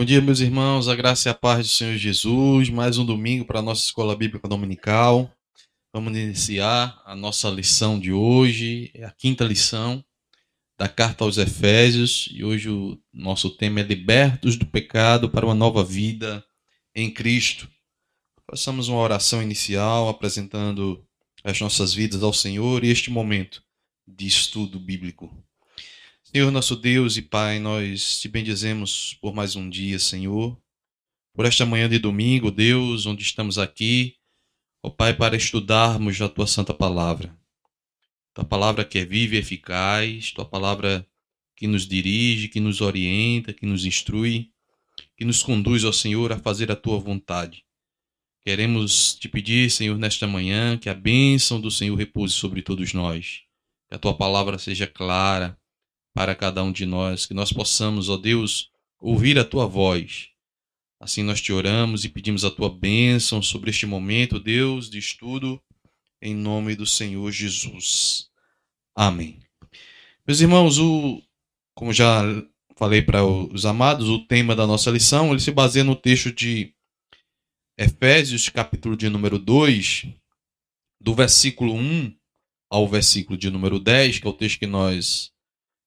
Bom dia, meus irmãos, a graça e a paz do Senhor Jesus. Mais um domingo para a nossa escola bíblica dominical. Vamos iniciar a nossa lição de hoje, é a quinta lição da carta aos Efésios, e hoje o nosso tema é Libertos do pecado para uma nova vida em Cristo. Façamos uma oração inicial apresentando as nossas vidas ao Senhor e este momento de estudo bíblico. Senhor nosso Deus e Pai, nós te bendizemos por mais um dia, Senhor, por esta manhã de domingo, Deus, onde estamos aqui, ó Pai, para estudarmos a tua santa palavra. Tua palavra que é viva e eficaz, tua palavra que nos dirige, que nos orienta, que nos instrui, que nos conduz, ó Senhor, a fazer a tua vontade. Queremos te pedir, Senhor, nesta manhã, que a bênção do Senhor repouse sobre todos nós, que a tua palavra seja clara para cada um de nós, que nós possamos, ó Deus, ouvir a tua voz. Assim nós te oramos e pedimos a tua bênção sobre este momento, Deus, de estudo, em nome do Senhor Jesus. Amém. Meus irmãos, o, como já falei para os amados, o tema da nossa lição, ele se baseia no texto de Efésios, capítulo de número 2, do versículo 1 ao versículo de número 10, que é o texto que nós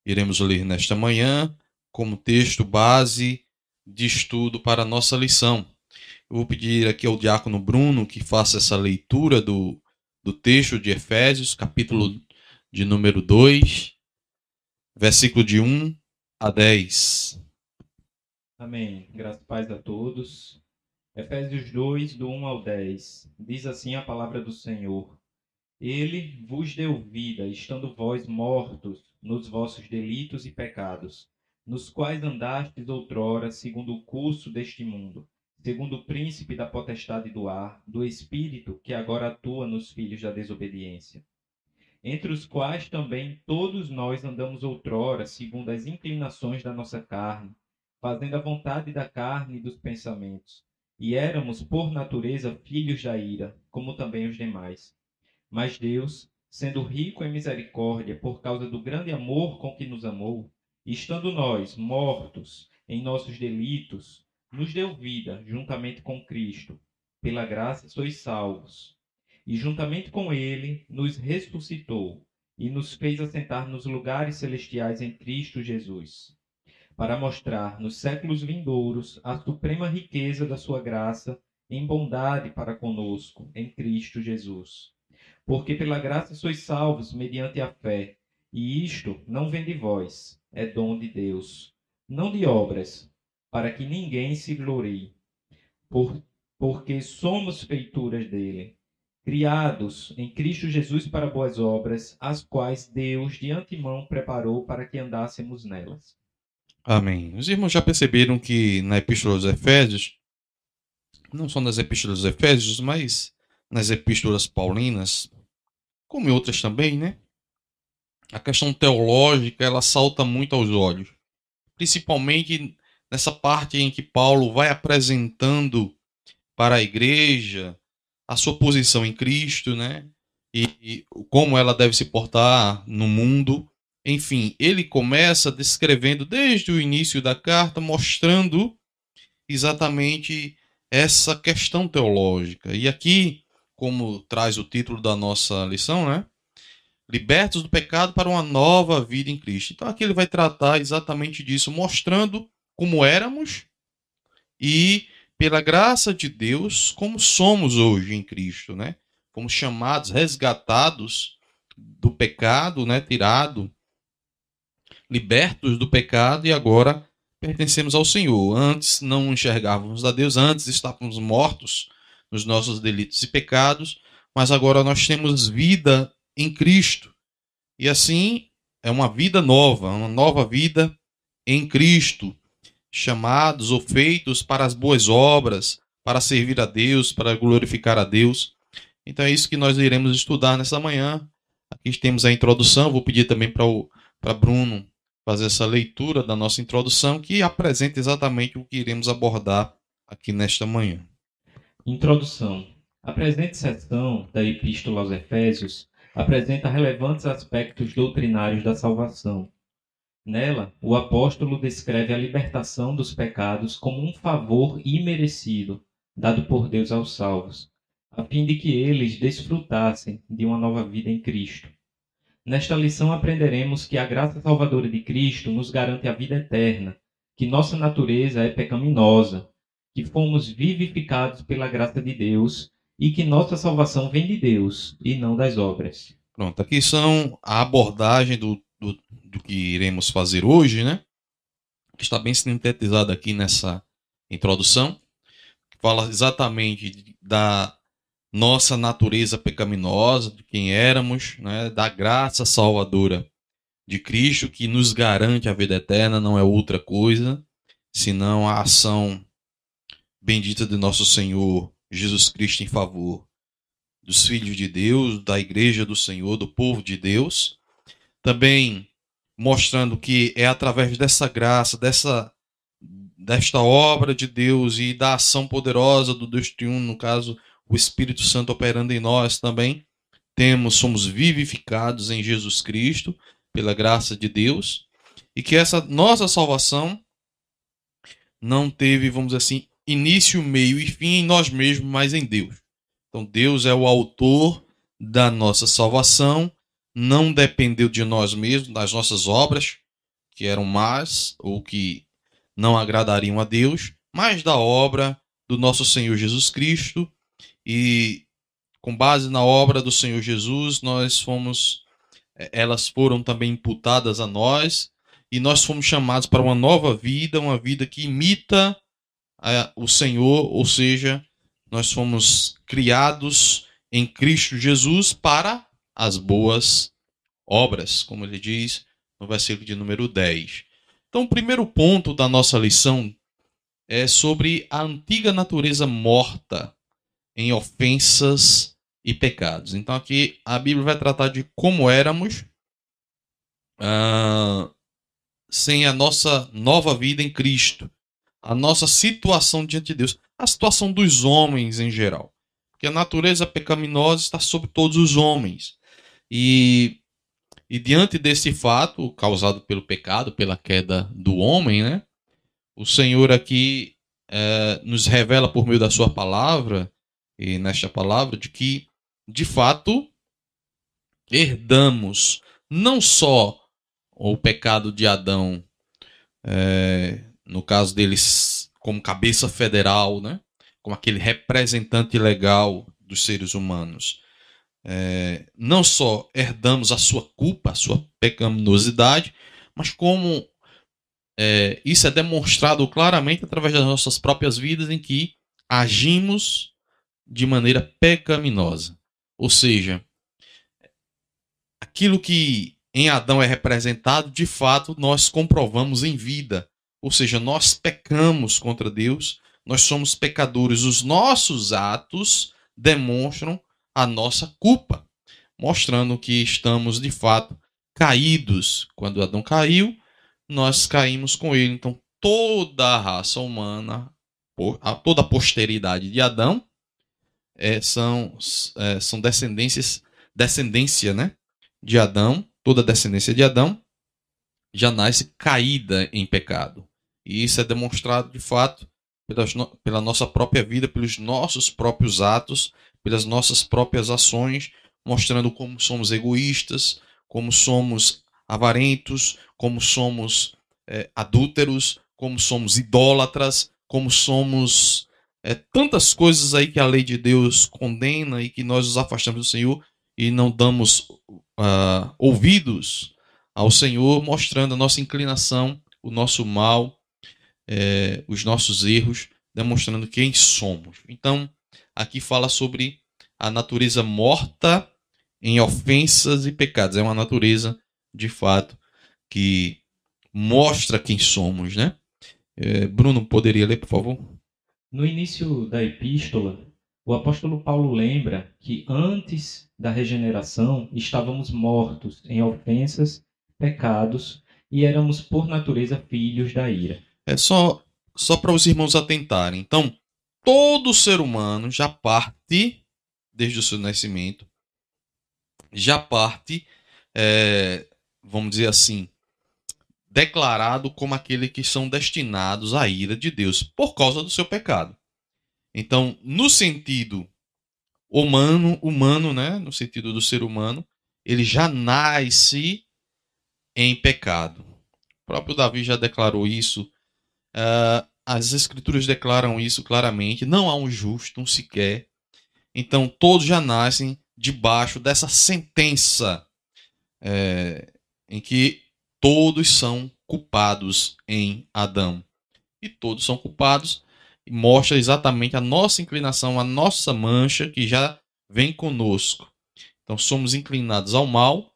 iremos ler nesta manhã como texto base de estudo para a nossa lição. Eu vou pedir aqui ao diácono Bruno que faça essa leitura do, do texto de Efésios, capítulo de número 2, versículo de 1 a 10. Amém. Graças e paz a todos. Efésios 2, do 1 ao 10. Diz assim a palavra do Senhor: Ele vos deu vida, estando vós mortos nos vossos delitos e pecados, nos quais andastes outrora segundo o curso deste mundo, segundo o príncipe da potestade do ar, do espírito que agora atua nos filhos da desobediência. Entre os quais também todos nós andamos outrora, segundo as inclinações da nossa carne, fazendo a vontade da carne e dos pensamentos. E éramos, por natureza, filhos da ira, como também os demais. Mas Deus, sendo rico em misericórdia por causa do grande amor com que nos amou, estando nós mortos em nossos delitos, nos deu vida juntamente com Cristo. Pela graça sois salvos. E juntamente com ele nos ressuscitou e nos fez assentar nos lugares celestiais em Cristo Jesus, para mostrar nos séculos vindouros a suprema riqueza da sua graça em bondade para conosco em Cristo Jesus porque pela graça sois salvos mediante a fé. E isto não vem de vós, é dom de Deus, não de obras, para que ninguém se glorie. Por, porque somos feituras dele, criados em Cristo Jesus para boas obras, as quais Deus de antemão preparou para que andássemos nelas. Amém. Os irmãos já perceberam que na Epístola aos Efésios, não só nas Epístolas aos Efésios, mas nas Epístolas Paulinas, como em outras também, né? A questão teológica ela salta muito aos olhos, principalmente nessa parte em que Paulo vai apresentando para a igreja a sua posição em Cristo, né? E, e como ela deve se portar no mundo. Enfim, ele começa descrevendo desde o início da carta, mostrando exatamente essa questão teológica. E aqui como traz o título da nossa lição, né? Libertos do pecado para uma nova vida em Cristo. Então aqui ele vai tratar exatamente disso, mostrando como éramos e pela graça de Deus como somos hoje em Cristo, né? Fomos chamados, resgatados do pecado, né? Tirado, libertos do pecado e agora pertencemos ao Senhor. Antes não enxergávamos a Deus, antes estávamos mortos nos nossos delitos e pecados, mas agora nós temos vida em Cristo. E assim é uma vida nova, uma nova vida em Cristo, chamados ou feitos para as boas obras, para servir a Deus, para glorificar a Deus. Então é isso que nós iremos estudar nessa manhã. Aqui temos a introdução, vou pedir também para Bruno fazer essa leitura da nossa introdução, que apresenta exatamente o que iremos abordar aqui nesta manhã. Introdução. A presente seção da Epístola aos Efésios apresenta relevantes aspectos doutrinários da salvação. Nela, o apóstolo descreve a libertação dos pecados como um favor imerecido dado por Deus aos salvos, a fim de que eles desfrutassem de uma nova vida em Cristo. Nesta lição aprenderemos que a graça salvadora de Cristo nos garante a vida eterna, que nossa natureza é pecaminosa, que fomos vivificados pela graça de Deus e que nossa salvação vem de Deus e não das obras. Pronto, aqui são a abordagem do, do, do que iremos fazer hoje, né? Que está bem sintetizado aqui nessa introdução. Fala exatamente da nossa natureza pecaminosa, de quem éramos, né? da graça salvadora de Cristo que nos garante a vida eterna, não é outra coisa senão a ação bendita de nosso Senhor Jesus Cristo em favor dos filhos de Deus, da igreja do Senhor, do povo de Deus. Também mostrando que é através dessa graça, dessa desta obra de Deus e da ação poderosa do Deus Triuno, no caso, o Espírito Santo operando em nós também, temos somos vivificados em Jesus Cristo pela graça de Deus e que essa nossa salvação não teve, vamos dizer assim, início, meio e fim em nós mesmos, mas em Deus. Então Deus é o autor da nossa salvação, não dependeu de nós mesmos, das nossas obras, que eram más ou que não agradariam a Deus, mas da obra do nosso Senhor Jesus Cristo. E com base na obra do Senhor Jesus, nós fomos eh, elas foram também imputadas a nós e nós fomos chamados para uma nova vida, uma vida que imita o Senhor, ou seja, nós fomos criados em Cristo Jesus para as boas obras, como ele diz no versículo de número 10. Então, o primeiro ponto da nossa lição é sobre a antiga natureza morta em ofensas e pecados. Então, aqui a Bíblia vai tratar de como éramos uh, sem a nossa nova vida em Cristo, a nossa situação diante de Deus a situação dos homens em geral. Porque a natureza pecaminosa está sobre todos os homens. E, e diante desse fato, causado pelo pecado, pela queda do homem, né? O Senhor aqui é, nos revela por meio da sua palavra, e nesta palavra, de que, de fato, herdamos não só o pecado de Adão, é, no caso deles como cabeça federal, né? como aquele representante legal dos seres humanos. É, não só herdamos a sua culpa, a sua pecaminosidade, mas como é, isso é demonstrado claramente através das nossas próprias vidas em que agimos de maneira pecaminosa. Ou seja, aquilo que em Adão é representado, de fato, nós comprovamos em vida. Ou seja, nós pecamos contra Deus, nós somos pecadores. Os nossos atos demonstram a nossa culpa, mostrando que estamos de fato caídos. Quando Adão caiu, nós caímos com ele. Então, toda a raça humana, toda a posteridade de Adão, é, são, é, são descendências, descendência né, de Adão, toda a descendência de Adão já nasce caída em pecado. E isso é demonstrado de fato pela nossa própria vida, pelos nossos próprios atos, pelas nossas próprias ações, mostrando como somos egoístas, como somos avarentos, como somos é, adúlteros, como somos idólatras, como somos é, tantas coisas aí que a lei de Deus condena e que nós nos afastamos do Senhor e não damos uh, ouvidos ao Senhor, mostrando a nossa inclinação, o nosso mal é, os nossos erros, demonstrando quem somos. Então, aqui fala sobre a natureza morta em ofensas e pecados. É uma natureza, de fato, que mostra quem somos, né? É, Bruno, poderia ler, por favor? No início da epístola, o apóstolo Paulo lembra que antes da regeneração estávamos mortos em ofensas, pecados e éramos por natureza filhos da ira. É só, só para os irmãos atentarem. Então, todo ser humano já parte, desde o seu nascimento, já parte, é, vamos dizer assim, declarado como aqueles que são destinados à ira de Deus por causa do seu pecado. Então, no sentido humano, humano, né, no sentido do ser humano, ele já nasce em pecado. O próprio Davi já declarou isso. Uh, as escrituras declaram isso claramente. Não há um justo, um sequer. Então, todos já nascem debaixo dessa sentença é, em que todos são culpados em Adão. E todos são culpados e mostra exatamente a nossa inclinação, a nossa mancha que já vem conosco. Então somos inclinados ao mal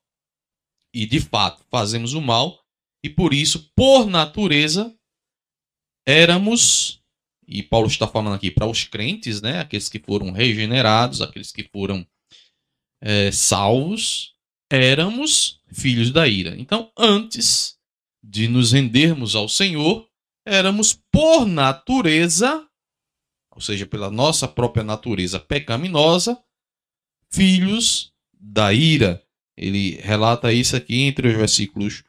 e de fato fazemos o mal e por isso, por natureza, éramos e Paulo está falando aqui para os crentes, né, aqueles que foram regenerados, aqueles que foram é, salvos, éramos filhos da ira. Então, antes de nos rendermos ao Senhor, éramos por natureza, ou seja, pela nossa própria natureza pecaminosa, filhos da ira. Ele relata isso aqui entre os versículos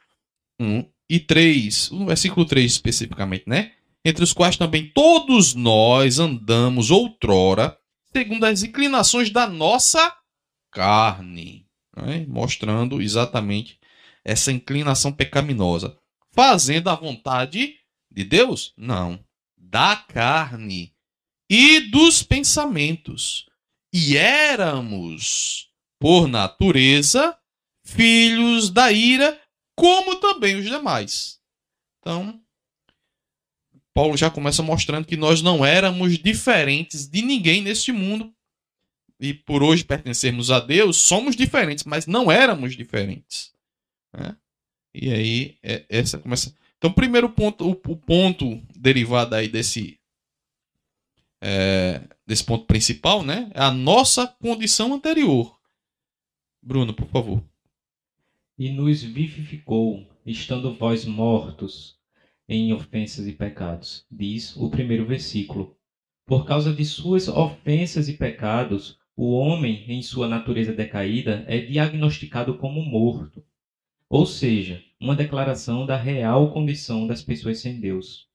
1 e 3, o versículo 3 especificamente, né? Entre os quais também todos nós andamos outrora, segundo as inclinações da nossa carne, né? mostrando exatamente essa inclinação pecaminosa. Fazendo a vontade de Deus? Não. Da carne e dos pensamentos. E éramos, por natureza, filhos da ira, como também os demais. Então, Paulo já começa mostrando que nós não éramos diferentes de ninguém neste mundo, e por hoje pertencermos a Deus, somos diferentes, mas não éramos diferentes. Né? E aí, é, essa começa. Então, primeiro ponto, o, o ponto derivado aí desse, é, desse ponto principal, né, é a nossa condição anterior. Bruno, por favor. E nos vivificou, estando vós mortos em ofensas e pecados, diz o primeiro versículo. Por causa de suas ofensas e pecados, o homem, em sua natureza decaída, é diagnosticado como morto. Ou seja, uma declaração da real condição das pessoas sem Deus.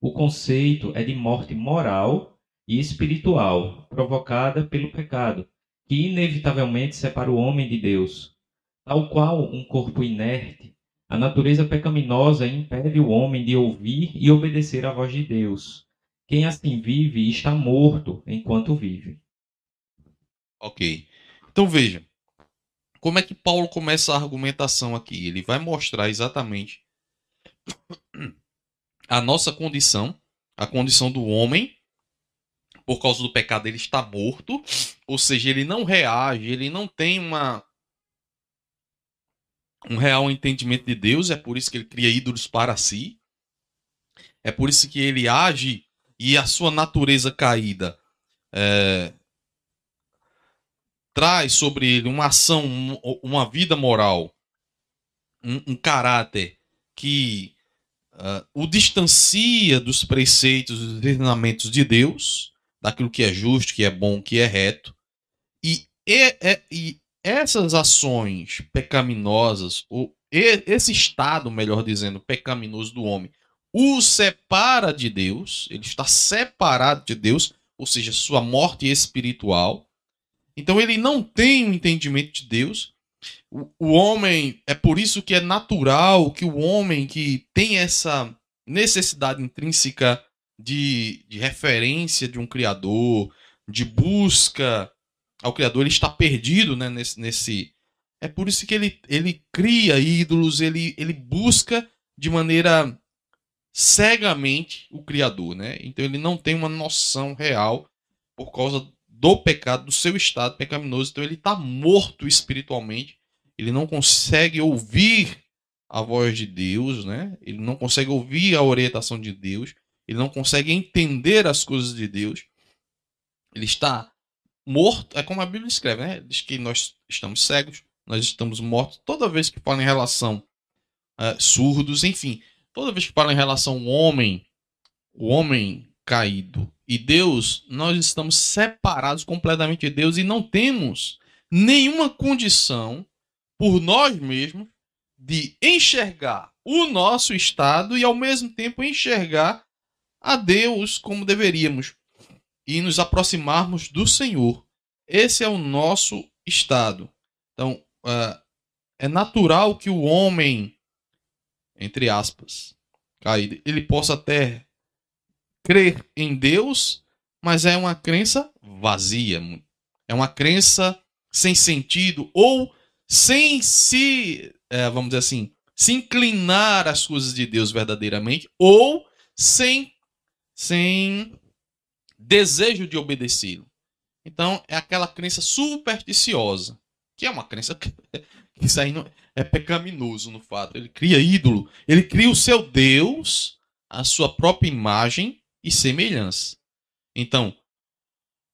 O conceito é de morte moral e espiritual, provocada pelo pecado, que inevitavelmente separa o homem de Deus. Tal qual um corpo inerte, a natureza pecaminosa impede o homem de ouvir e obedecer à voz de Deus. Quem assim vive está morto enquanto vive. Ok. Então veja. Como é que Paulo começa a argumentação aqui? Ele vai mostrar exatamente a nossa condição, a condição do homem, por causa do pecado, ele está morto, ou seja, ele não reage, ele não tem uma um real entendimento de Deus, é por isso que ele cria ídolos para si. É por isso que ele age e a sua natureza caída é, traz sobre ele uma ação, uma vida moral, um, um caráter que uh, o distancia dos preceitos, dos ensinamentos de Deus, daquilo que é justo, que é bom, que é reto. E, e, e essas ações pecaminosas, ou esse estado, melhor dizendo, pecaminoso do homem, o separa de Deus, ele está separado de Deus, ou seja, sua morte espiritual, então ele não tem o um entendimento de Deus. O, o homem, é por isso que é natural que o homem que tem essa necessidade intrínseca de, de referência de um Criador, de busca ao Criador, ele está perdido né, nesse, nesse. É por isso que ele, ele cria ídolos, ele, ele busca de maneira cegamente o Criador. Né? Então ele não tem uma noção real por causa do pecado, do seu estado pecaminoso. Então ele está morto espiritualmente. Ele não consegue ouvir a voz de Deus, né? Ele não consegue ouvir a orientação de Deus. Ele não consegue entender as coisas de Deus. Ele está morto. É como a Bíblia escreve, né? Diz que nós estamos cegos, nós estamos mortos. Toda vez que fala em relação uh, surdos, enfim, toda vez que fala em relação ao homem, o homem caído, e Deus, nós estamos separados completamente de Deus e não temos nenhuma condição por nós mesmos de enxergar o nosso estado e ao mesmo tempo enxergar a Deus como deveríamos e nos aproximarmos do Senhor. Esse é o nosso estado. Então, uh, é natural que o homem, entre aspas, caído, ele possa até crer em Deus, mas é uma crença vazia. É uma crença sem sentido ou sem se, é, vamos dizer assim, se inclinar às coisas de Deus verdadeiramente ou sem, sem desejo de obedecê-lo. Então, é aquela crença supersticiosa, que é uma crença que isso aí não, é pecaminoso no fato. Ele cria ídolo, ele cria o seu Deus, a sua própria imagem e semelhança. Então,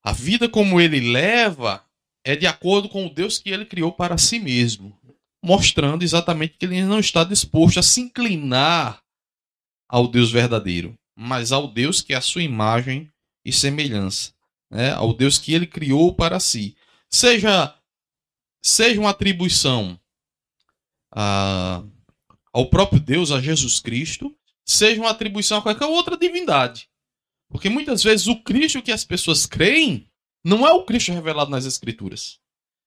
a vida como ele leva é de acordo com o Deus que ele criou para si mesmo, mostrando exatamente que ele não está disposto a se inclinar ao Deus verdadeiro, mas ao Deus que é a sua imagem e semelhança, né? ao Deus que ele criou para si. Seja, seja uma atribuição a, ao próprio Deus, a Jesus Cristo, seja uma atribuição a qualquer outra divindade. Porque muitas vezes o Cristo que as pessoas creem não é o Cristo revelado nas Escrituras.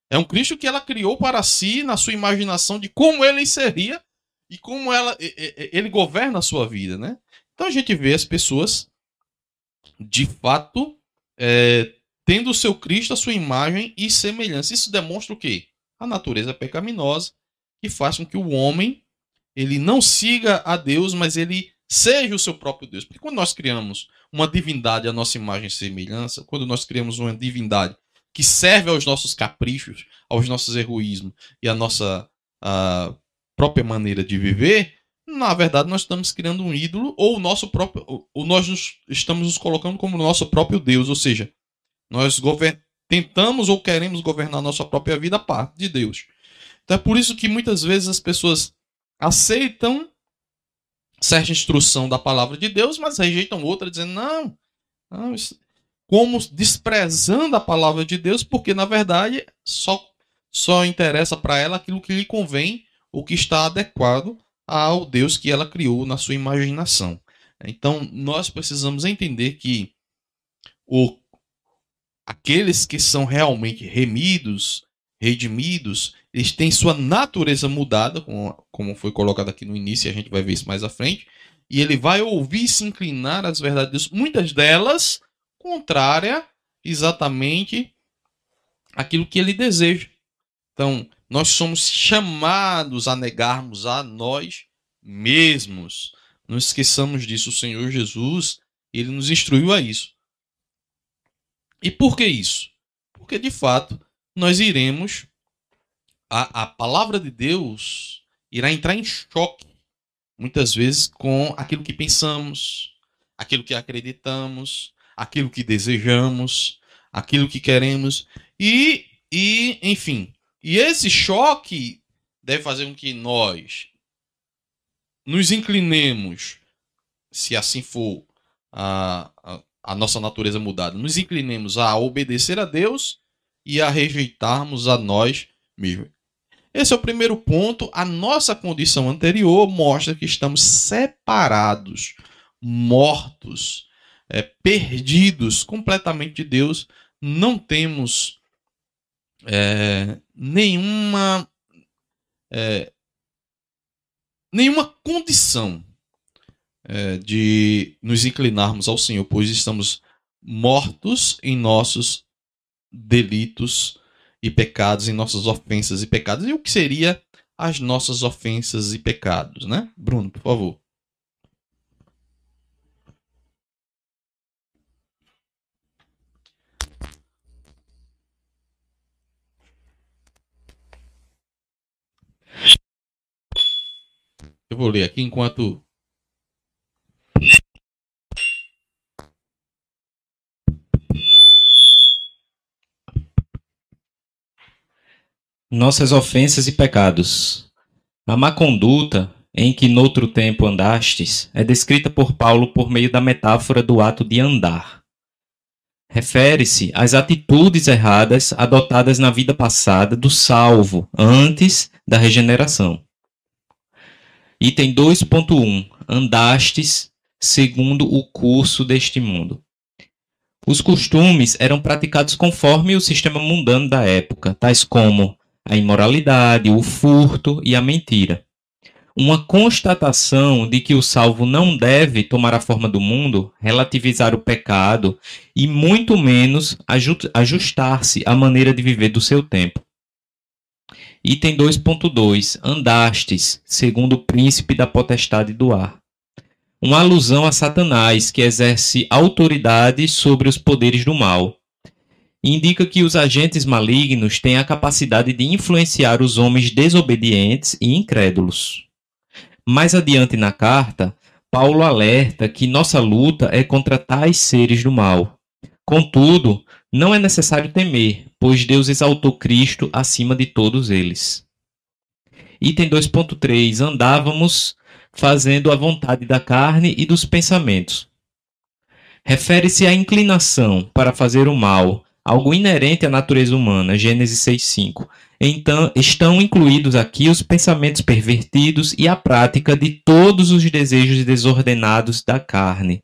É um Cristo que ela criou para si, na sua imaginação, de como ele seria e como ela, ele governa a sua vida, né? Então a gente vê as pessoas, de fato, é, tendo o seu Cristo, a sua imagem e semelhança. Isso demonstra o quê? A natureza pecaminosa, que faz com que o homem ele não siga a Deus, mas ele seja o seu próprio Deus. Porque quando nós criamos uma divindade à nossa imagem e semelhança, quando nós criamos uma divindade que serve aos nossos caprichos, aos nossos egoísmos e à nossa a própria maneira de viver, na verdade nós estamos criando um ídolo ou o nosso próprio, ou nós nos, estamos nos colocando como nosso próprio Deus, ou seja, nós tentamos ou queremos governar nossa própria vida a parte de Deus. Então é por isso que muitas vezes as pessoas aceitam certa instrução da palavra de Deus, mas rejeitam outra, dizendo, não, não como desprezando a palavra de Deus, porque na verdade só, só interessa para ela aquilo que lhe convém, o que está adequado ao Deus que ela criou na sua imaginação. Então nós precisamos entender que o, aqueles que são realmente remidos, redimidos, eles têm sua natureza mudada, como, foi colocado aqui no início, e a gente vai ver isso mais à frente, e ele vai ouvir e se inclinar às verdades, muitas delas contrária exatamente aquilo que ele deseja. Então, nós somos chamados a negarmos a nós mesmos. Não esqueçamos disso, o Senhor Jesus, ele nos instruiu a isso. E por que isso? Porque de fato nós iremos a, a palavra de Deus irá entrar em choque, muitas vezes, com aquilo que pensamos, aquilo que acreditamos, aquilo que desejamos, aquilo que queremos. E, e enfim, e esse choque deve fazer com que nós nos inclinemos, se assim for a, a, a nossa natureza mudada, nos inclinemos a obedecer a Deus e a rejeitarmos a nós mesmos. Esse é o primeiro ponto. A nossa condição anterior mostra que estamos separados, mortos, é, perdidos completamente de Deus. Não temos é, nenhuma é, nenhuma condição é, de nos inclinarmos ao Senhor, pois estamos mortos em nossos delitos e pecados, em nossas ofensas e pecados. E o que seria as nossas ofensas e pecados, né? Bruno, por favor. Eu vou ler aqui enquanto nossas ofensas e pecados. A má conduta em que noutro tempo andastes é descrita por Paulo por meio da metáfora do ato de andar. Refere-se às atitudes erradas adotadas na vida passada do salvo, antes da regeneração. Item 2.1. Andastes segundo o curso deste mundo. Os costumes eram praticados conforme o sistema mundano da época, tais como a imoralidade, o furto e a mentira. Uma constatação de que o salvo não deve tomar a forma do mundo, relativizar o pecado e muito menos ajustar-se à maneira de viver do seu tempo. Item 2.2 Andastes, segundo o príncipe da potestade do ar. Uma alusão a Satanás, que exerce autoridade sobre os poderes do mal indica que os agentes malignos têm a capacidade de influenciar os homens desobedientes e incrédulos. Mais adiante na carta, Paulo alerta que nossa luta é contra tais seres do mal. Contudo, não é necessário temer, pois Deus exaltou Cristo acima de todos eles. Item 2.3 Andávamos fazendo a vontade da carne e dos pensamentos. Refere-se à inclinação para fazer o mal, algo inerente à natureza humana, Gênesis 6:5. Então, estão incluídos aqui os pensamentos pervertidos e a prática de todos os desejos desordenados da carne.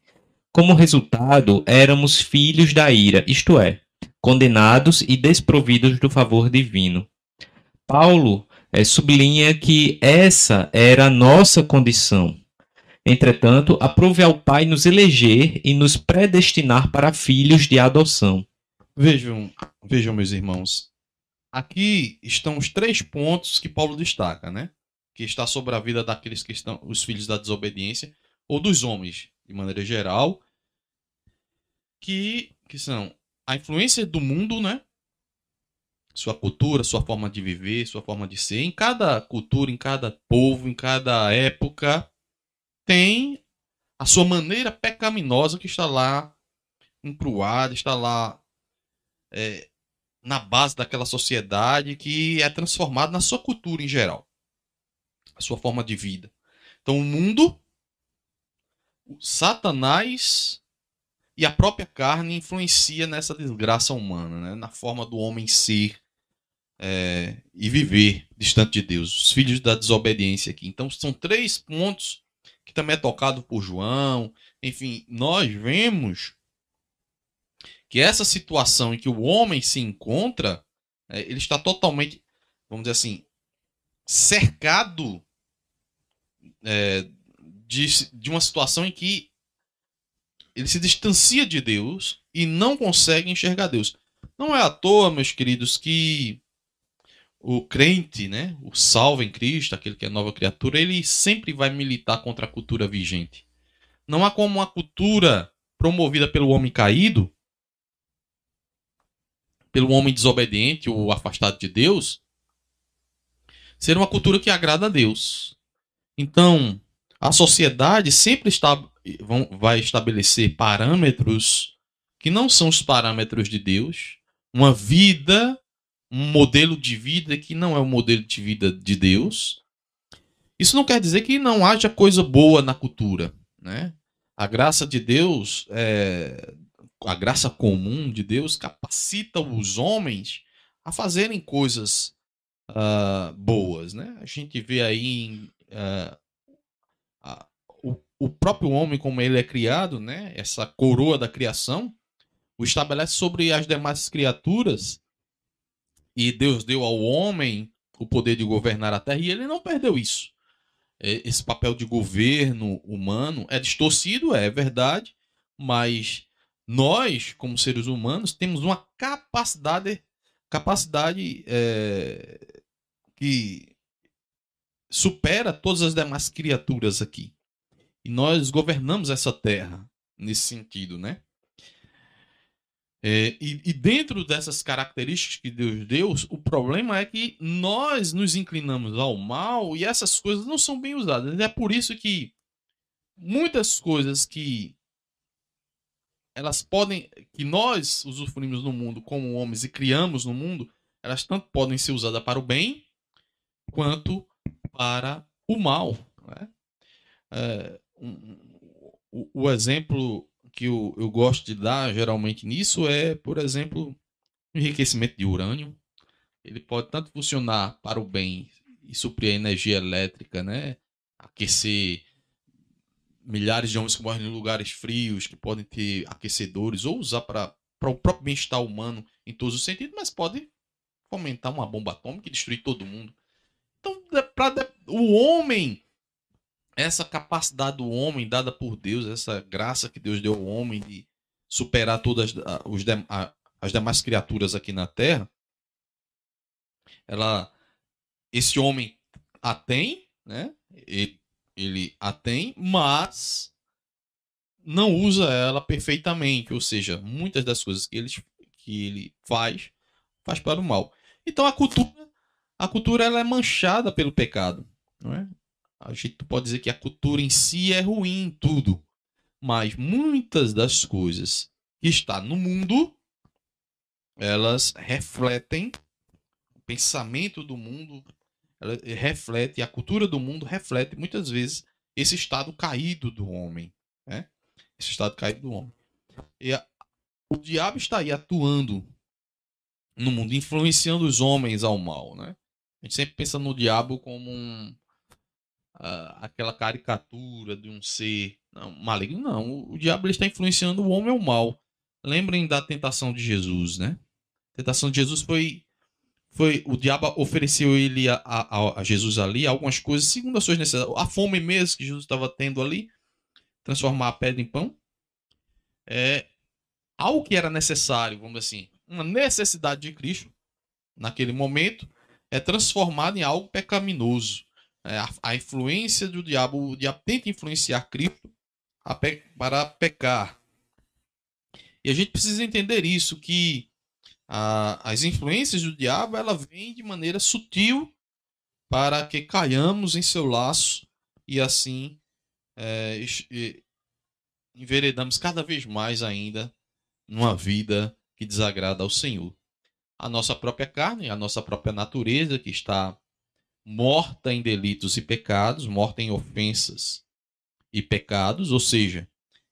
Como resultado, éramos filhos da ira, isto é, condenados e desprovidos do favor divino. Paulo é, sublinha que essa era a nossa condição. Entretanto, aprove ao Pai nos eleger e nos predestinar para filhos de adoção Vejam, vejam, meus irmãos. Aqui estão os três pontos que Paulo destaca, né? Que está sobre a vida daqueles que estão os filhos da desobediência ou dos homens, de maneira geral, que que são a influência do mundo, né? Sua cultura, sua forma de viver, sua forma de ser. Em cada cultura, em cada povo, em cada época, tem a sua maneira pecaminosa que está lá encruada, está lá é, na base daquela sociedade que é transformado na sua cultura em geral, a sua forma de vida. Então o mundo, o Satanás e a própria carne influencia nessa desgraça humana, né? na forma do homem ser é, e viver distante de Deus, os filhos da desobediência aqui. Então são três pontos que também é tocado por João. Enfim, nós vemos que essa situação em que o homem se encontra, é, ele está totalmente, vamos dizer assim, cercado é, de, de uma situação em que ele se distancia de Deus e não consegue enxergar Deus. Não é à toa, meus queridos, que o crente, né, o salvo em Cristo, aquele que é nova criatura, ele sempre vai militar contra a cultura vigente. Não há como uma cultura promovida pelo homem caído pelo homem desobediente ou afastado de Deus, ser uma cultura que agrada a Deus. Então, a sociedade sempre está, vão, vai estabelecer parâmetros que não são os parâmetros de Deus, uma vida, um modelo de vida que não é o modelo de vida de Deus. Isso não quer dizer que não haja coisa boa na cultura, né? A graça de Deus é, a graça comum de Deus capacita os homens a fazerem coisas uh, boas, né? A gente vê aí uh, uh, o, próprio homem como ele é criado, né? Essa coroa da criação o estabelece sobre as demais criaturas e Deus deu ao homem o poder de governar a terra e ele não perdeu isso. Esse papel de governo humano é distorcido, é verdade, mas nós, como seres humanos, temos uma capacidade, capacidade é, que supera todas as demais criaturas aqui. E nós governamos essa terra nesse sentido, né? É, e, e, dentro dessas características que Deus deu, o problema é que nós nos inclinamos ao mal e essas coisas não são bem usadas. É por isso que muitas coisas que elas podem, que nós usufruímos no mundo como homens e criamos no mundo, elas tanto podem ser usadas para o bem quanto para o mal. Né? É, o, o, exemplo que eu, eu gosto de dar geralmente nisso é, por exemplo, enriquecimento de urânio. Ele pode tanto funcionar para o bem e suprir a energia elétrica, né? aquecer milhares de homens que morrem em lugares frios, que podem ter aquecedores, ou usar para o próprio bem-estar humano em todos os sentidos, mas pode fomentar uma bomba atômica e destruir todo mundo. Então, para o homem, essa capacidade do homem dada por Deus, essa graça que Deus deu ao homem de superar todas os, as demais criaturas aqui na Terra, ela, esse homem a tem, né? Ele, ele a tem, mas não usa ela perfeitamente, ou seja, muitas das coisas que ele, que ele faz, faz para o mal. Então a cultura, a cultura ela é manchada pelo pecado, não é? A gente pode dizer que a cultura em si é ruim em tudo, mas muitas das coisas que está no mundo, elas refletem o pensamento do mundo, ela reflete, a cultura do mundo reflete muitas vezes esse estado caído do homem. Né? Esse estado caído do homem. E a, o diabo está aí atuando no mundo, influenciando os homens ao mal. Né? A gente sempre pensa no diabo como um, aquela caricatura de um ser não, maligno. Não, o, diabo está influenciando o homem ao mal. Lembrem da tentação de Jesus, né? A tentação de Jesus foi foi o diabo ofereceu ele a, a, a, Jesus ali algumas coisas segundo as suas necessidades. A fome mesmo que Jesus estava tendo ali, transformar a pedra em pão, é algo que era necessário, vamos assim, uma necessidade de Cristo naquele momento é transformado em algo pecaminoso. É, a, a, influência do diabo, o diabo tenta influenciar Cristo pe, para pecar. E a gente precisa entender isso que a, as influências do diabo ela vem de maneira sutil para que caiamos em seu laço e assim é, enveredamos cada vez mais ainda numa vida que desagrada ao Senhor. A nossa própria carne, a nossa própria natureza que está morta em delitos e pecados, morta em ofensas e pecados, ou seja,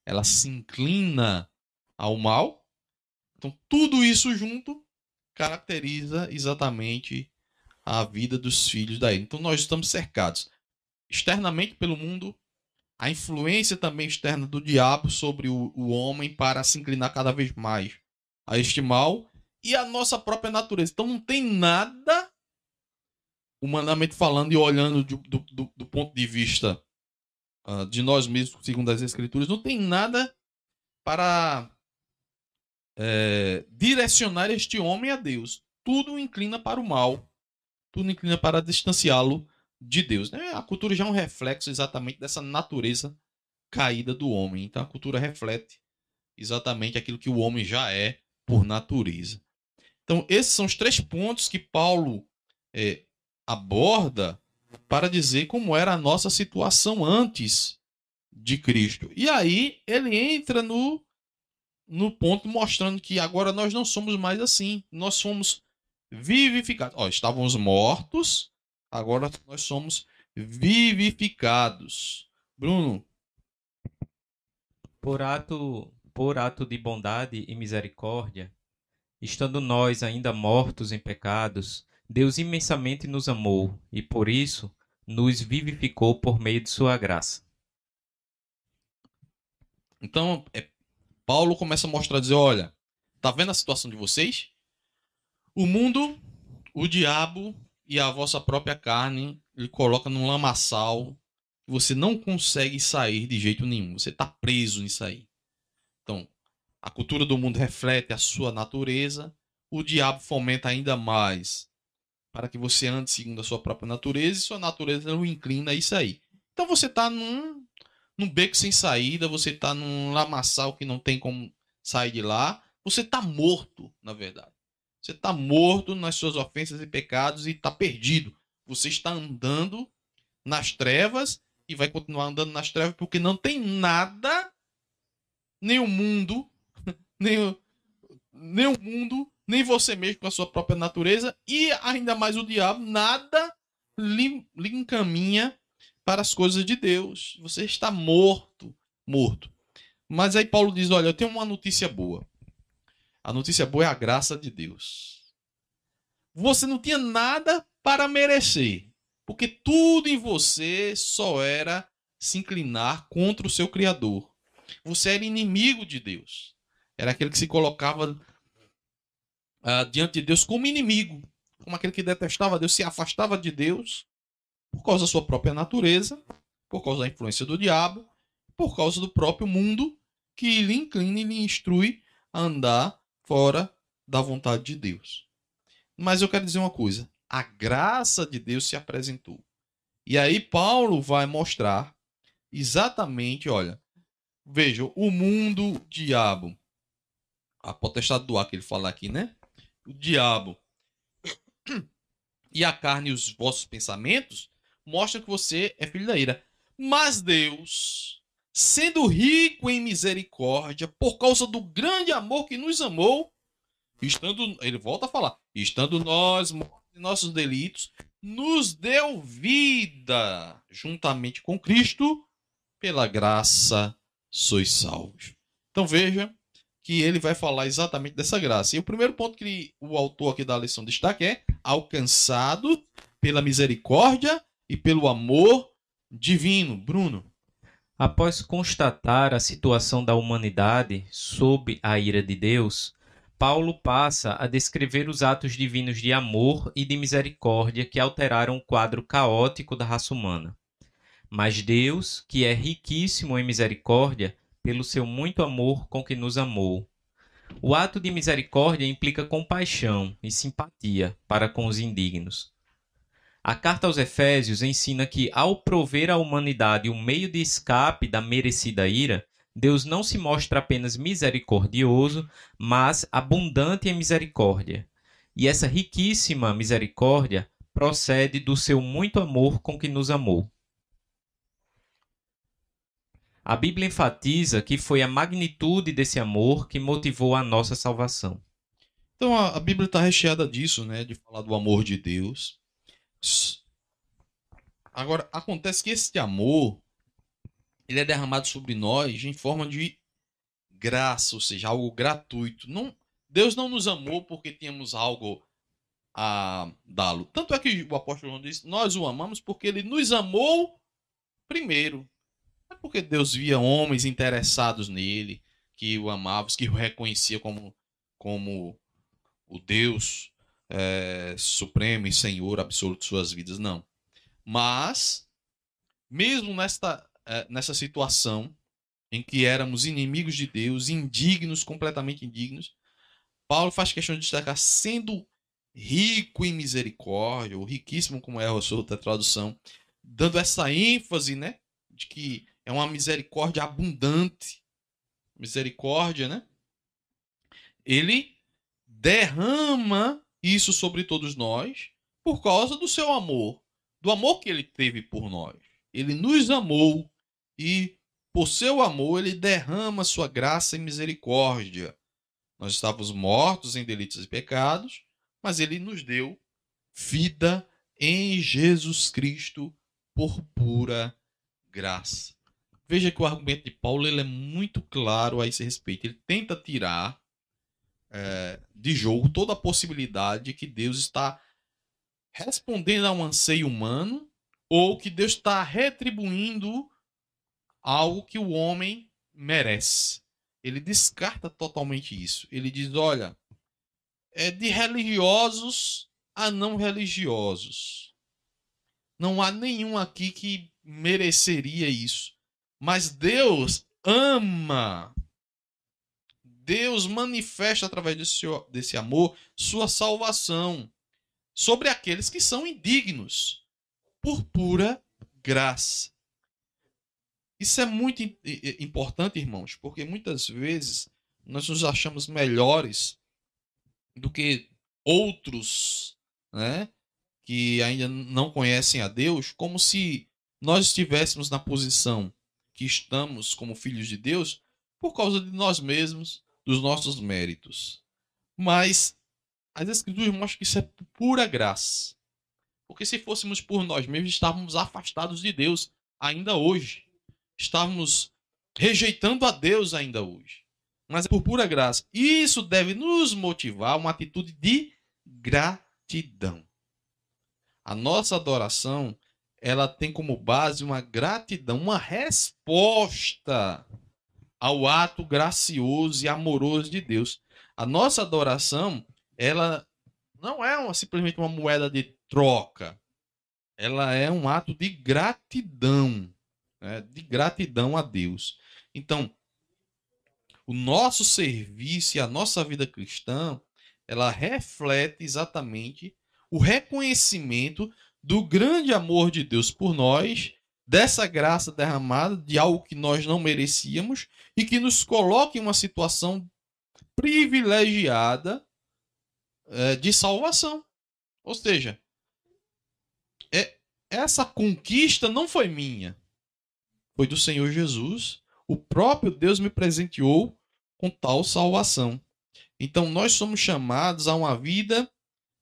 ela se inclina ao mal, então, tudo isso junto caracteriza exatamente a vida dos filhos da Então, nós estamos cercados externamente pelo mundo, a influência também externa do diabo sobre o, o homem para se inclinar cada vez mais a este mal e a nossa própria natureza. Então, não tem nada, humanamente falando e olhando do, do, do ponto de vista uh, de nós mesmos, segundo as Escrituras, não tem nada para é, direcionar este homem a Deus. Tudo inclina para o mal, tudo inclina para distanciá-lo de Deus. Né? A cultura já é um reflexo exatamente dessa natureza caída do homem. Então a cultura reflete exatamente aquilo que o homem já é por natureza. Então esses são os três pontos que Paulo é, aborda para dizer como era a nossa situação antes de Cristo. E aí ele entra no no ponto mostrando que agora nós não somos mais assim. Nós somos vivificados. Ó, estávamos mortos, agora nós somos vivificados. Bruno. Por ato, por ato de bondade e misericórdia, estando nós ainda mortos em pecados, Deus imensamente nos amou e por isso nos vivificou por meio de sua graça. Então, é Paulo começa a mostrar, dizer, olha, tá vendo a situação de vocês? O mundo, o diabo e a vossa própria carne ele coloca num lamaçal que você não consegue sair de jeito nenhum. Você está preso nisso aí. Então, a cultura do mundo reflete a sua natureza. O diabo fomenta ainda mais para que você ande segundo a sua própria natureza e sua natureza o inclina a isso aí. Então você está num num beco sem saída, você tá num lamaçal que não tem como sair de lá. Você tá morto, na verdade. Você tá morto nas suas ofensas e pecados e tá perdido. Você está andando nas trevas e vai continuar andando nas trevas porque não tem nada, nem o mundo, nem o, nem o mundo, nem você mesmo com a sua própria natureza e ainda mais o diabo, nada lhe, lhe encaminha para as coisas de Deus. Você está morto, morto. Mas aí Paulo diz: Olha, eu tenho uma notícia boa. A notícia boa é a graça de Deus. Você não tinha nada para merecer, Porque tudo em você só era se inclinar contra o seu Criador. Você era inimigo de Deus. Era aquele que se colocava uh, diante de Deus como inimigo, como aquele que detestava Deus, se afastava de Deus por causa da sua própria natureza, por causa da influência do diabo, por causa do próprio mundo que lhe inclina e lhe instrui a andar fora da vontade de Deus. Mas eu quero dizer uma coisa: a graça de Deus se apresentou. E aí Paulo vai mostrar exatamente, olha, veja, o mundo, o diabo, a potestade do ar que ele fala aqui, né? O diabo e a carne e os vossos pensamentos mostram que você é filho da ira. Mas Deus, sendo rico em misericórdia, por causa do grande amor que nos amou, estando, ele volta a falar, estando nós mortos em nossos delitos, nos deu vida juntamente com Cristo, pela graça sois salvos. Então veja que ele vai falar exatamente dessa graça. E o primeiro ponto que o autor aqui da lição destaca é alcançado pela misericórdia e pelo amor divino. Bruno. Após constatar a situação da humanidade sob a ira de Deus, Paulo passa a descrever os atos divinos de amor e de misericórdia que alteraram o quadro caótico da raça humana. Mas Deus, que é riquíssimo em misericórdia, pelo seu muito amor com que nos amou. O ato de misericórdia implica compaixão e simpatia para com os indignos. A carta aos Efésios ensina que, ao prover à humanidade um meio de escape da merecida ira, Deus não se mostra apenas misericordioso, mas abundante em misericórdia. E essa riquíssima misericórdia procede do seu muito amor com que nos amou. A Bíblia enfatiza que foi a magnitude desse amor que motivou a nossa salvação. Então a, Bíblia está recheada disso, né? De falar do amor de Deus. Agora, acontece que esse amor ele é derramado sobre nós em forma de graça, ou seja, algo gratuito. Não, Deus não nos amou porque tínhamos algo a dá-lo. Tanto é que o apóstolo João diz: Nós o amamos porque ele nos amou primeiro. Porque Deus via homens interessados nele, que o amavam, que o reconhecia como, como o Deus é, supremo e Senhor absoluto de suas vidas. Não. Mas, mesmo nesta, é, nessa situação em que éramos inimigos de Deus, indignos, completamente indignos, Paulo faz questão de destacar, sendo rico em misericórdia, ou riquíssimo, como é a sua outra tradução, dando essa ênfase, né, de que é uma misericórdia abundante. Misericórdia, né? Ele derrama isso sobre todos nós por causa do seu amor, do amor que ele teve por nós. Ele nos amou e por seu amor ele derrama sua graça e misericórdia. Nós estávamos mortos em delitos e pecados, mas ele nos deu vida em Jesus Cristo por pura graça. Veja que o argumento de Paulo ele é muito claro a esse respeito. Ele tenta tirar é, de jogo toda a possibilidade de que Deus está respondendo a um anseio humano ou que Deus está retribuindo algo que o homem merece. Ele descarta totalmente isso. Ele diz: olha, é de religiosos a não religiosos. Não há nenhum aqui que mereceria isso. Mas Deus ama. Deus manifesta através desse, desse amor sua salvação sobre aqueles que são indignos, por pura graça. Isso é muito importante, irmãos, porque muitas vezes nós nos achamos melhores do que outros, né, que ainda não conhecem a Deus, como se nós estivéssemos na posição que estamos como filhos de Deus por causa de nós mesmos, dos nossos méritos. Mas as Escrituras mostram que isso é pura graça. Porque se fôssemos por nós mesmos, estávamos afastados de Deus ainda hoje. Estávamos rejeitando a Deus ainda hoje. Mas é por pura graça. Isso deve nos motivar a uma atitude de gratidão. A nossa adoração ela tem como base uma gratidão, uma resposta ao ato gracioso e amoroso de Deus. A nossa adoração, ela não é uma, simplesmente uma moeda de troca. Ela é um ato de gratidão, né? de gratidão a Deus. Então, o nosso serviço e a nossa vida cristã, ela reflete exatamente o reconhecimento do grande amor de Deus por nós, dessa graça derramada de algo que nós não merecíamos e que nos coloca em uma situação privilegiada é, de salvação. Ou seja, é, essa conquista não foi minha, foi do Senhor Jesus. O próprio Deus me presenteou com tal salvação. Então nós somos chamados a uma vida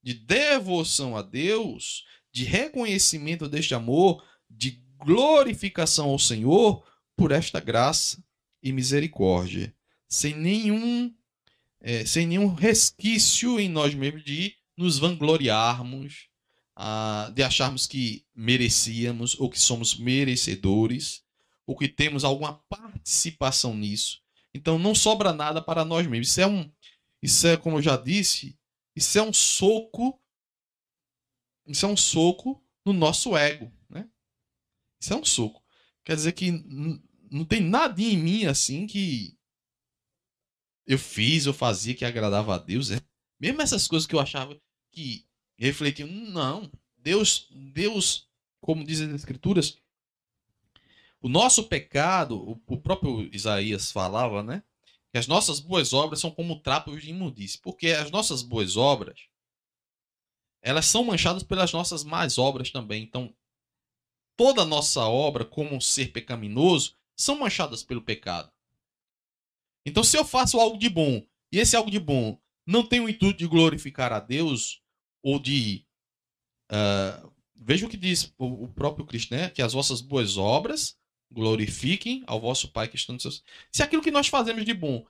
de devoção a Deus, de reconhecimento deste amor, de glorificação ao Senhor por esta graça e misericórdia, sem nenhum é, sem nenhum resquício em nós mesmos de nos vangloriarmos, ah, de acharmos que merecíamos ou que somos merecedores, ou que temos alguma participação nisso. Então não sobra nada para nós mesmos. Isso é um, isso é como eu já disse, isso é um soco, isso é um soco no nosso ego, né? Isso é um soco. Quer dizer que não tem nada em mim assim que eu fiz, eu fazia que agradava a Deus. É? Mesmo essas coisas que eu achava que refletiam, não. Deus, Deus, como dizem as escrituras, o nosso pecado, o próprio Isaías falava, né? Que as nossas boas obras são como trapos de imundície. Porque as nossas boas obras, elas são manchadas pelas nossas más obras também. Então, toda a nossa obra, como um ser pecaminoso, são manchadas pelo pecado. Então, se eu faço algo de bom e esse algo de bom não tem o intuito de glorificar a Deus ou de. Uh, veja o que diz o próprio Cristo, né? Que as vossas boas obras glorifiquem ao vosso Pai que está nos céus. Se aquilo que nós fazemos de bom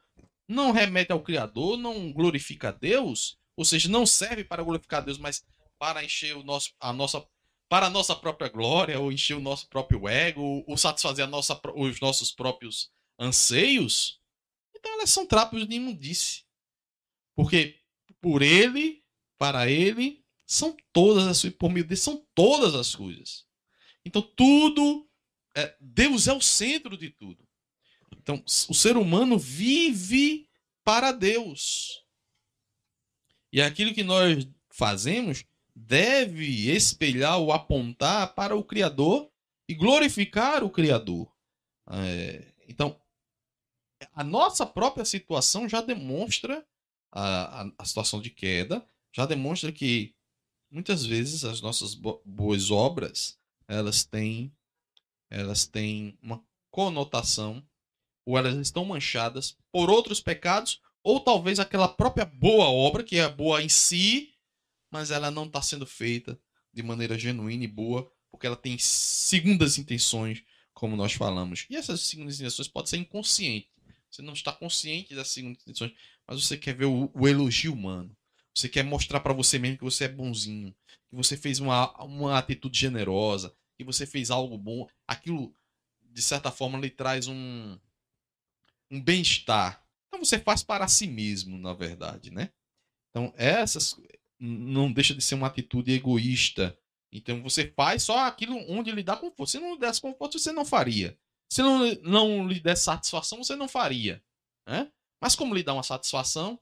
não remete ao Criador, não glorifica a Deus, ou seja, não serve para glorificar Deus, mas para encher o nosso, a nossa para a nossa própria glória, ou encher o nosso próprio ego, ou satisfazer a nossa, os nossos próprios anseios, então elas são trapos de imundície. Porque por ele, para ele, são todas as por meio dele, são todas as coisas. Então tudo, é, Deus é o centro de tudo. Então o ser humano vive para Deus. E aquilo que nós fazemos deve espelhar ou apontar para o Criador e glorificar o Criador. É, então, a nossa própria situação já demonstra a, a, a, situação de queda, já demonstra que muitas vezes as nossas bo boas obras elas têm elas têm uma conotação ou elas estão manchadas por outros pecados ou talvez aquela própria boa obra que é boa em si mas ela não está sendo feita de maneira genuína e boa, porque ela tem segundas intenções, como nós falamos. E essas segundas intenções podem ser inconscientes. Você não está consciente das segundas intenções, mas você quer ver o, o elogio humano. Você quer mostrar para você mesmo que você é bonzinho, que você fez uma, uma atitude generosa, que você fez algo bom. Aquilo, de certa forma, lhe traz um, um bem-estar. Então você faz para si mesmo, na verdade, né? Então, essas, não deixa de ser uma atitude egoísta. Então você faz só aquilo onde lhe dá conforto. Se não lhe desse conforto, você não faria. Se não, não lhe der satisfação, você não faria. Né? Mas como lhe dá uma satisfação,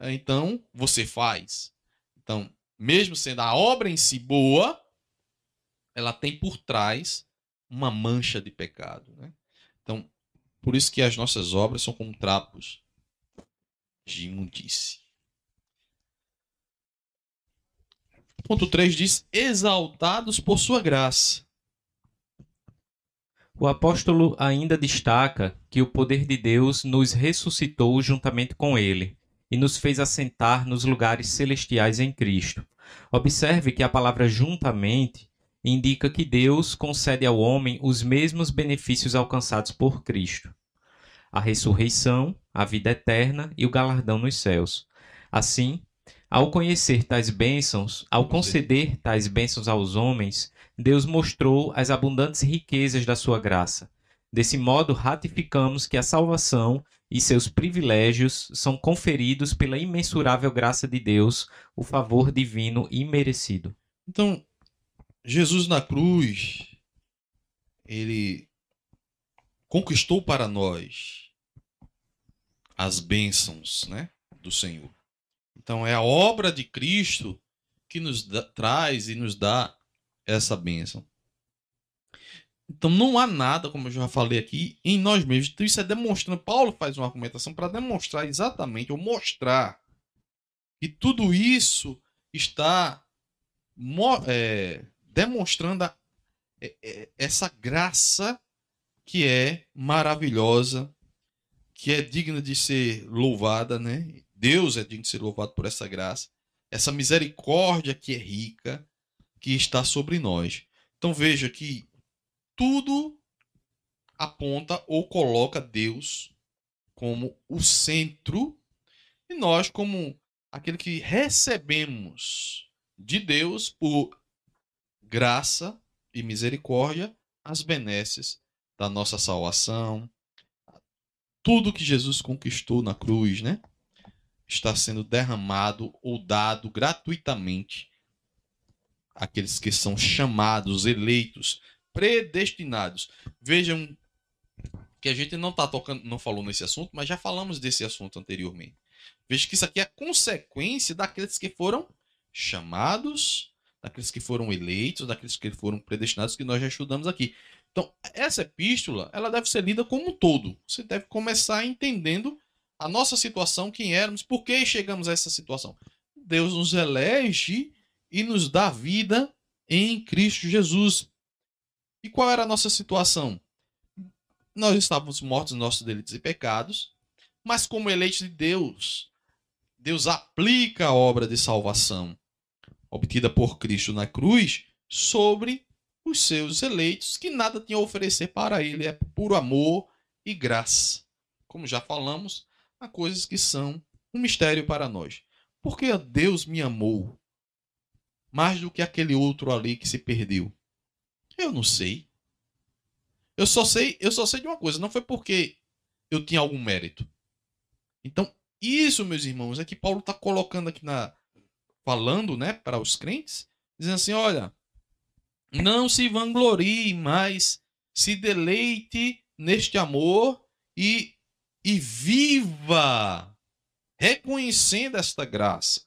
então você faz. Então, mesmo sendo a obra em si boa, ela tem por trás uma mancha de pecado. Né? Então, por isso que as nossas obras são como trapos de imundície. Ponto 3 diz: exaltados por sua graça. O apóstolo ainda destaca que o poder de Deus nos ressuscitou juntamente com ele e nos fez assentar nos lugares celestiais em Cristo. Observe que a palavra juntamente indica que Deus concede ao homem os mesmos benefícios alcançados por Cristo: a ressurreição, a vida eterna e o galardão nos céus. Assim, Ao conhecer tais bênçãos, ao conceder tais bênçãos aos homens, Deus mostrou as abundantes riquezas da sua graça. Desse modo, ratificamos que a salvação e seus privilégios são conferidos pela imensurável graça de Deus, o favor divino imerecido. Então, Jesus na cruz, ele conquistou para nós as bênçãos, né, do Senhor. Então é a obra de Cristo que nos dá, traz e nos dá essa bênção. Então não há nada, como eu já falei aqui, em nós mesmos. Então isso é demonstrando. Paulo faz uma argumentação para demonstrar exatamente, ou mostrar que tudo isso está é, demonstrando a, é, é, essa graça que é maravilhosa, que é digna de ser louvada, né? Deus é digno de ser louvado por essa graça, essa misericórdia que é rica, que está sobre nós. Então veja que tudo aponta ou coloca Deus como o centro e nós como aquele que recebemos de Deus por graça e misericórdia as benesses da nossa salvação, tudo que Jesus conquistou na cruz, né? está sendo derramado ou dado gratuitamente àqueles que são chamados, eleitos, predestinados. Vejam que a gente não tá tocando, não falou nesse assunto, mas já falamos desse assunto anteriormente. Veja que isso aqui é consequência daqueles que foram chamados, daqueles que foram eleitos, daqueles que foram predestinados, que nós já estudamos aqui. Então, essa epístola, ela deve ser lida como um todo. Você deve começar entendendo a nossa situação, quem éramos, por que chegamos a essa situação. Deus nos elege e nos dá vida em Cristo Jesus. E qual era a nossa situação? Nós estávamos mortos nos nossos delitos e pecados, mas como eleitos de Deus, Deus aplica a obra de salvação obtida por Cristo na cruz sobre os seus eleitos, que nada tinham a oferecer para ele, é puro amor e graça. Como já falamos, a coisas que são um mistério para nós. Porque Deus me amou mais do que aquele outro ali que se perdeu? Eu não sei. Eu só sei, eu só sei de uma coisa, não foi porque eu tinha algum mérito. Então, isso, meus irmãos, é que Paulo está colocando aqui na falando, né, para os crentes, dizendo assim, olha, não se vanglorie, mas se deleite neste amor e e viva reconhecendo esta graça.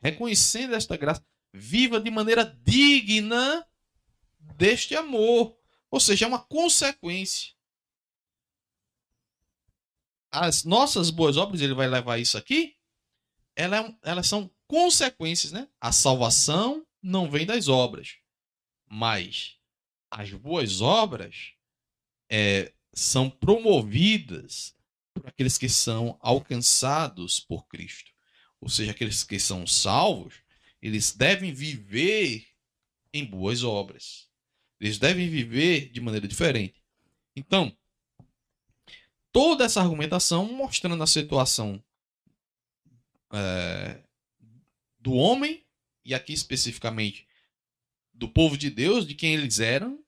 Reconhecendo esta graça. Viva de maneira digna deste amor. Ou seja, é uma consequência. As nossas boas obras, ele vai levar isso aqui, é elas são consequências, né? A salvação não vem das obras, mas as boas obras é, são promovidas por aqueles que são alcançados por Cristo. Ou seja, aqueles que são salvos, eles devem viver em boas obras. Eles devem viver de maneira diferente. Então, toda essa argumentação mostrando a situação é, do homem, e aqui especificamente do povo de Deus, de quem eles eram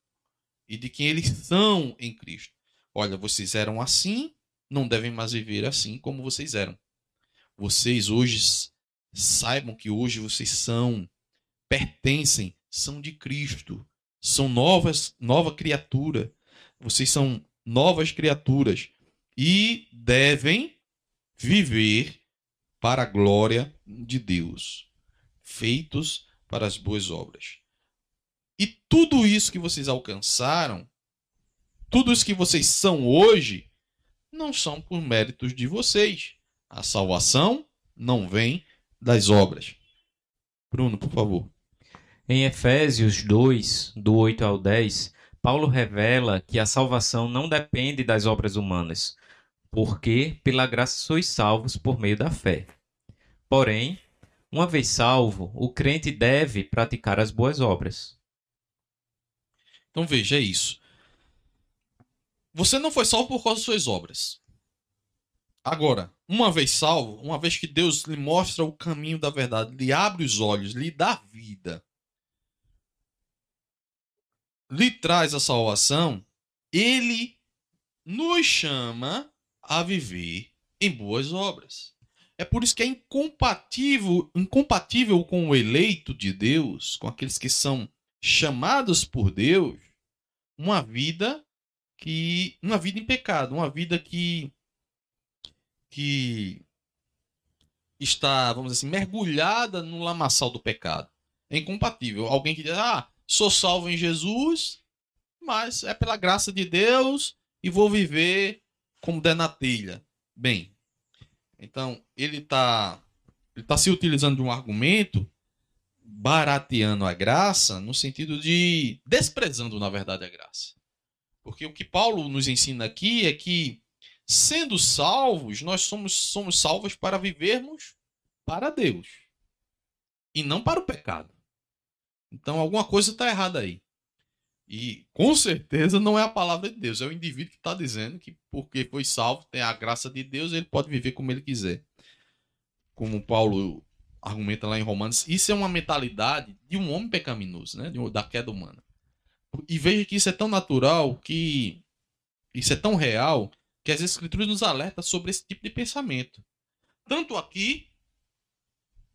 e de quem eles são em Cristo. Olha, vocês eram assim, não devem mais viver assim como vocês eram. Vocês hoje saibam que hoje vocês são, pertencem, são de Cristo, são novas, nova criatura. Vocês são novas criaturas e devem viver para a glória de Deus, feitos para as boas obras. E tudo isso que vocês alcançaram, tudo isso que vocês são hoje, não são por méritos de vocês. A salvação não vem das obras. Bruno, por favor. Em Efésios 2, do 8 ao 10, Paulo revela que a salvação não depende das obras humanas, porque pela graça sois salvos por meio da fé. Porém, uma vez salvo, o crente deve praticar as boas obras. Então veja isso. Você não foi salvo por causa das suas obras. Agora, uma vez salvo, uma vez que Deus lhe mostra o caminho da verdade, lhe abre os olhos, lhe dá vida, lhe traz a salvação, ele nos chama a viver em boas obras. É por isso que é incompatível, incompatível com o eleito de Deus, com aqueles que são chamados por Deus, uma vida que uma vida em pecado, uma vida que que está, vamos dizer assim, mergulhada no lamaçal do pecado. É incompatível. Alguém que diz: "Ah, sou salvo em Jesus, mas é pela graça de Deus e vou viver como der na telha". Bem, então ele está ele tá se utilizando de um argumento barateando a graça no sentido de desprezando, na verdade, a graça. Porque o que Paulo nos ensina aqui é que, sendo salvos, nós somos, somos salvos para vivermos para Deus e não para o pecado. Então, alguma coisa está errada aí. E com certeza não é a palavra de Deus, é o indivíduo que está dizendo que, porque foi salvo, tem a graça de Deus, ele pode viver como ele quiser. Como Paulo argumenta lá em Romanos, isso é uma mentalidade de um homem pecaminoso, né? da queda humana. E veja que isso é tão natural, que isso é tão real, que as escrituras nos alertam sobre esse tipo de pensamento. Tanto aqui,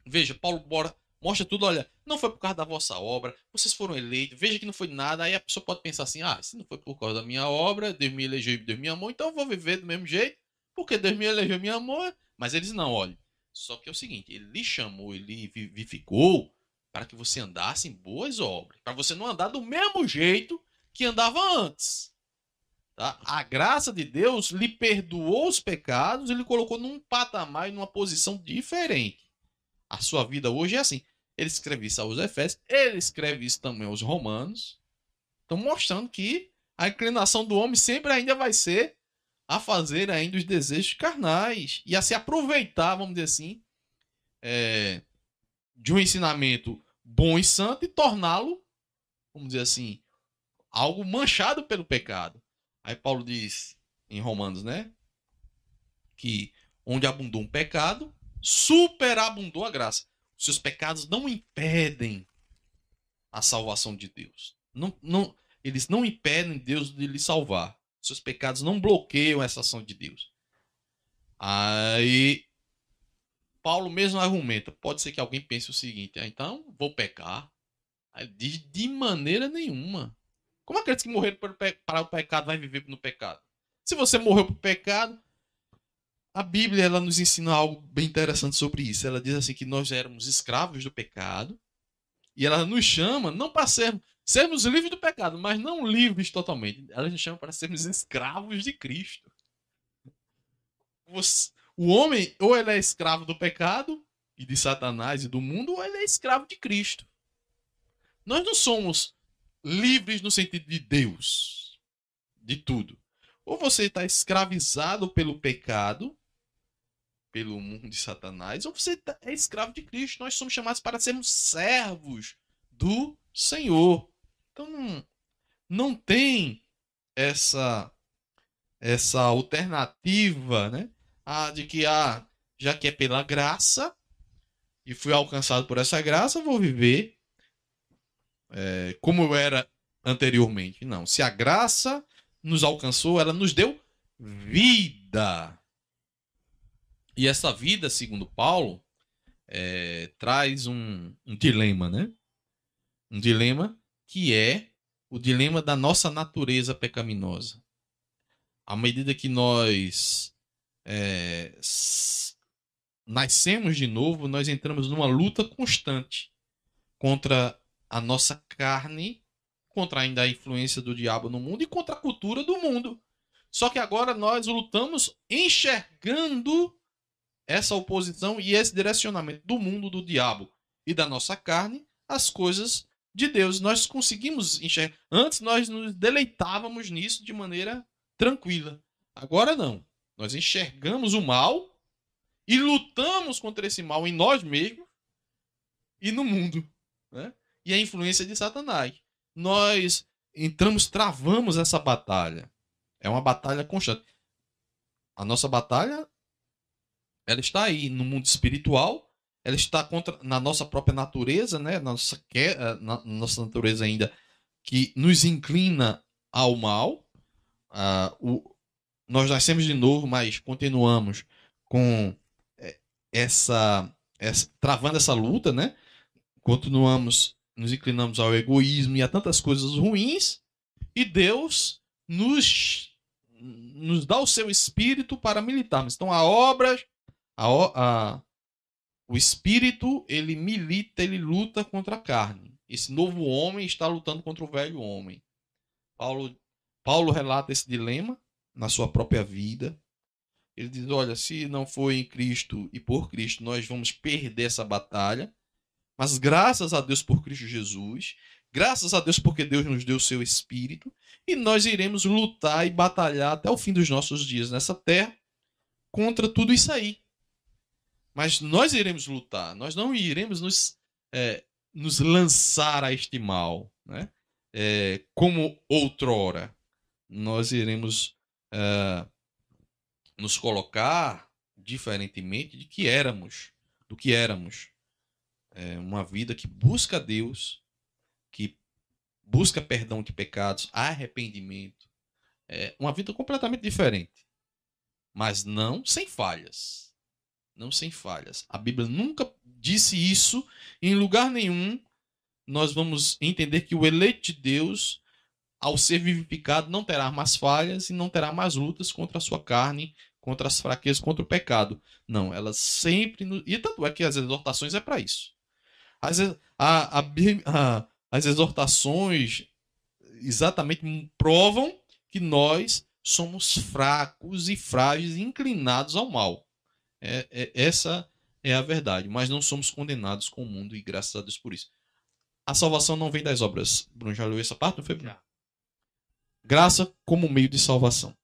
veja, Paulo bora, mostra tudo, olha, não foi por causa da vossa obra, vocês foram eleitos, veja que não foi nada, aí a pessoa pode pensar assim, ah, se não foi por causa da minha obra, Deus me elegeu e Deus me amou, então eu vou viver do mesmo jeito, porque Deus me elegeu e me amou, mas eles não, olha, só que é o seguinte, ele lhe chamou, ele vivificou para que você andasse em boas obras, para você não andar do mesmo jeito que andava antes. Tá? A graça de Deus lhe perdoou os pecados e lhe colocou num patamar e numa posição diferente. A sua vida hoje é assim. Ele escreve isso aos Efésios, ele escreve isso também aos Romanos. Estão mostrando que a inclinação do homem sempre ainda vai ser a fazer ainda os desejos carnais e a se aproveitar, vamos dizer assim, é, de um ensinamento bom e santo e torná-lo, vamos dizer assim, algo manchado pelo pecado. Aí Paulo diz em Romanos, né? Que onde abundou um pecado, superabundou a graça. Seus pecados não impedem a salvação de Deus. Não, não, eles não impedem Deus de lhe salvar. Seus pecados não bloqueiam essa ação de Deus. Aí Paulo mesmo argumenta. Pode ser que alguém pense o seguinte: ah, então vou pecar. Aí diz de maneira nenhuma. Como acredita que morrer para o pecado vai viver no pecado? Se você morreu para o pecado, a Bíblia ela nos ensina algo bem interessante sobre isso. Ela diz assim que nós éramos escravos do pecado e ela nos chama não para sermos sermos livres do pecado, mas não livres totalmente. Ela nos chama para sermos escravos de Cristo. o homem, ou ele é escravo do pecado e de Satanás e do mundo, ou ele é escravo de Cristo. Nós não somos livres no sentido de Deus, de tudo. Ou você está escravizado pelo pecado, pelo mundo de Satanás, ou você tá, é escravo de Cristo. Nós somos chamados para sermos servos do Senhor. Então não, não tem essa essa alternativa, né? Ah, de que ah, já que é pela graça e fui alcançado por essa graça, vou viver é, como eu era anteriormente. Não. Se a graça nos alcançou, ela nos deu vida. E essa vida, segundo Paulo, é, traz um, um dilema, né? Um dilema que é o dilema da nossa natureza pecaminosa. À medida que nós é, nascemos de novo, nós entramos numa luta constante contra a nossa carne, contra ainda a influência do diabo no mundo e contra a cultura do mundo. Só que agora nós lutamos enxergando essa oposição e esse direcionamento do mundo, do diabo e da nossa carne, as coisas de Deus. Nós conseguimos enxergar. Antes nós nos deleitávamos nisso de maneira tranquila. Agora não. Nós enxergamos o mal e lutamos contra esse mal em nós mesmos e no mundo. Né? E a influência de Satanás. Nós entramos, travamos essa batalha. É uma batalha constante. A nossa batalha ela está aí no mundo espiritual, ela está contra, na nossa própria natureza, né? Na nossa, eh, na nossa natureza ainda que nos inclina ao mal. Uh, o, nós nascemos de novo, mas continuamos com eh, essa, essa travando essa luta, né? Continuamos, nos inclinamos ao egoísmo e a tantas coisas ruins, e Deus nos nos dá o seu espírito para militarmos. Então a obra, a, a, o espírito, ele milita, ele luta contra a carne. Esse novo homem está lutando contra o velho homem. Paulo, Paulo relata esse dilema na sua própria vida. Ele diz: olha, se não for em Cristo e por Cristo, nós vamos perder essa batalha. Mas graças a Deus por Cristo Jesus, graças a Deus porque Deus nos deu o seu Espírito, e nós iremos lutar e batalhar até o fim dos nossos dias nessa terra contra tudo isso aí. Mas nós iremos lutar, nós não iremos nos, é, nos lançar a este mal, né? É, como outrora. Nós iremos é, nos colocar diferentemente de que éramos, do que éramos. É uma vida que busca Deus, que busca perdão de pecados, arrependimento. É uma vida completamente diferente. Mas não sem falhas. Não sem falhas. A Bíblia nunca disse isso em lugar nenhum. Nós vamos entender que o eleito de Deus, ao ser vivificado, não terá mais falhas e não terá mais lutas contra a sua carne, contra as fraquezas, contra o pecado. Não, ela sempre. E tanto é que as exortações é para isso. As, a, a, a, as exortações exatamente provam que nós somos fracos e frágeis inclinados ao mal. É, é, essa é a verdade. Mas não somos condenados com o mundo e graças a Deus por isso. A salvação não vem das obras. Bruno já leu essa parte, não foi? Já. Graça como meio de salvação.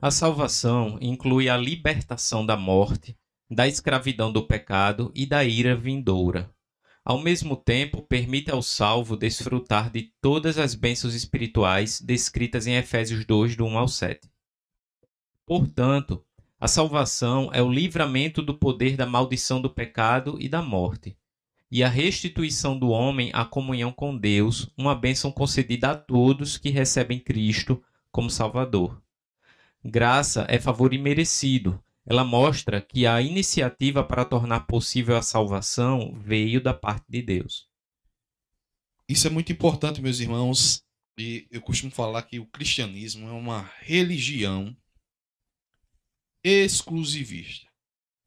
A salvação inclui a libertação da morte, da escravidão do pecado e da ira vindoura. Ao mesmo tempo, permite ao salvo desfrutar de todas as bênçãos espirituais descritas em Efésios 2, do 1 ao 7. Portanto, a salvação é o livramento do poder da maldição do pecado e da morte, e a restituição do homem à comunhão com Deus, uma bênção concedida a todos que recebem Cristo como Salvador. Graça é favor imerecido, ela mostra que a iniciativa para tornar possível a salvação veio da parte de Deus. Isso é muito importante, meus irmãos, e eu costumo falar que o cristianismo é uma religião exclusivista.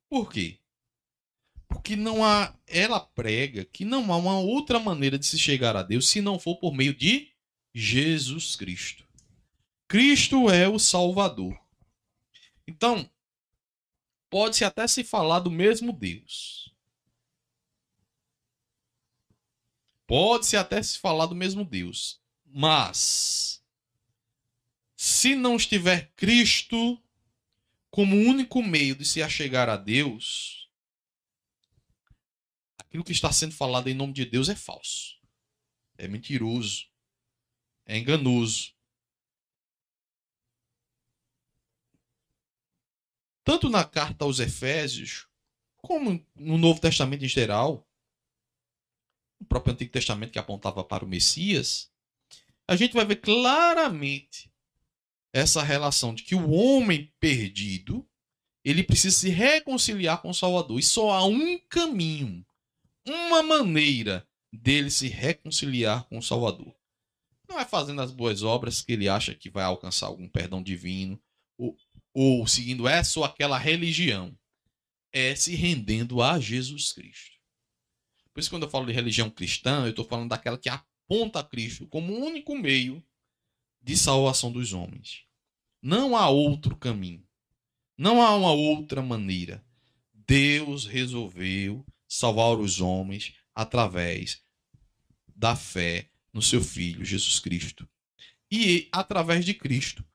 Por quê? Porque não há, ela prega que não há uma outra maneira de se chegar a Deus se não for por meio de Jesus Cristo. Cristo é o Salvador. Então, pode-se até se falar do mesmo Deus. Pode-se até se falar do mesmo Deus. Mas, se não estiver Cristo como único meio de se achegar a Deus, aquilo que está sendo falado em nome de Deus é falso. É mentiroso. É enganoso. tanto na carta aos Efésios, como no Novo Testamento em geral, o próprio Antigo Testamento que apontava para o Messias, a gente vai ver claramente essa relação de que o homem perdido ele precisa se reconciliar com o Salvador. E só há um caminho, uma maneira dele se reconciliar com o Salvador. Não é fazendo as boas obras que ele acha que vai alcançar algum perdão divino, ou, ou seguindo essa ou aquela religião, é se rendendo a Jesus Cristo. Por isso, quando eu falo de religião cristã, eu estou falando daquela que aponta a Cristo como o único meio de salvação dos homens. Não há outro caminho. Não há uma outra maneira. Deus resolveu salvar os homens através da fé no seu Filho Jesus Cristo. E através de Cristo,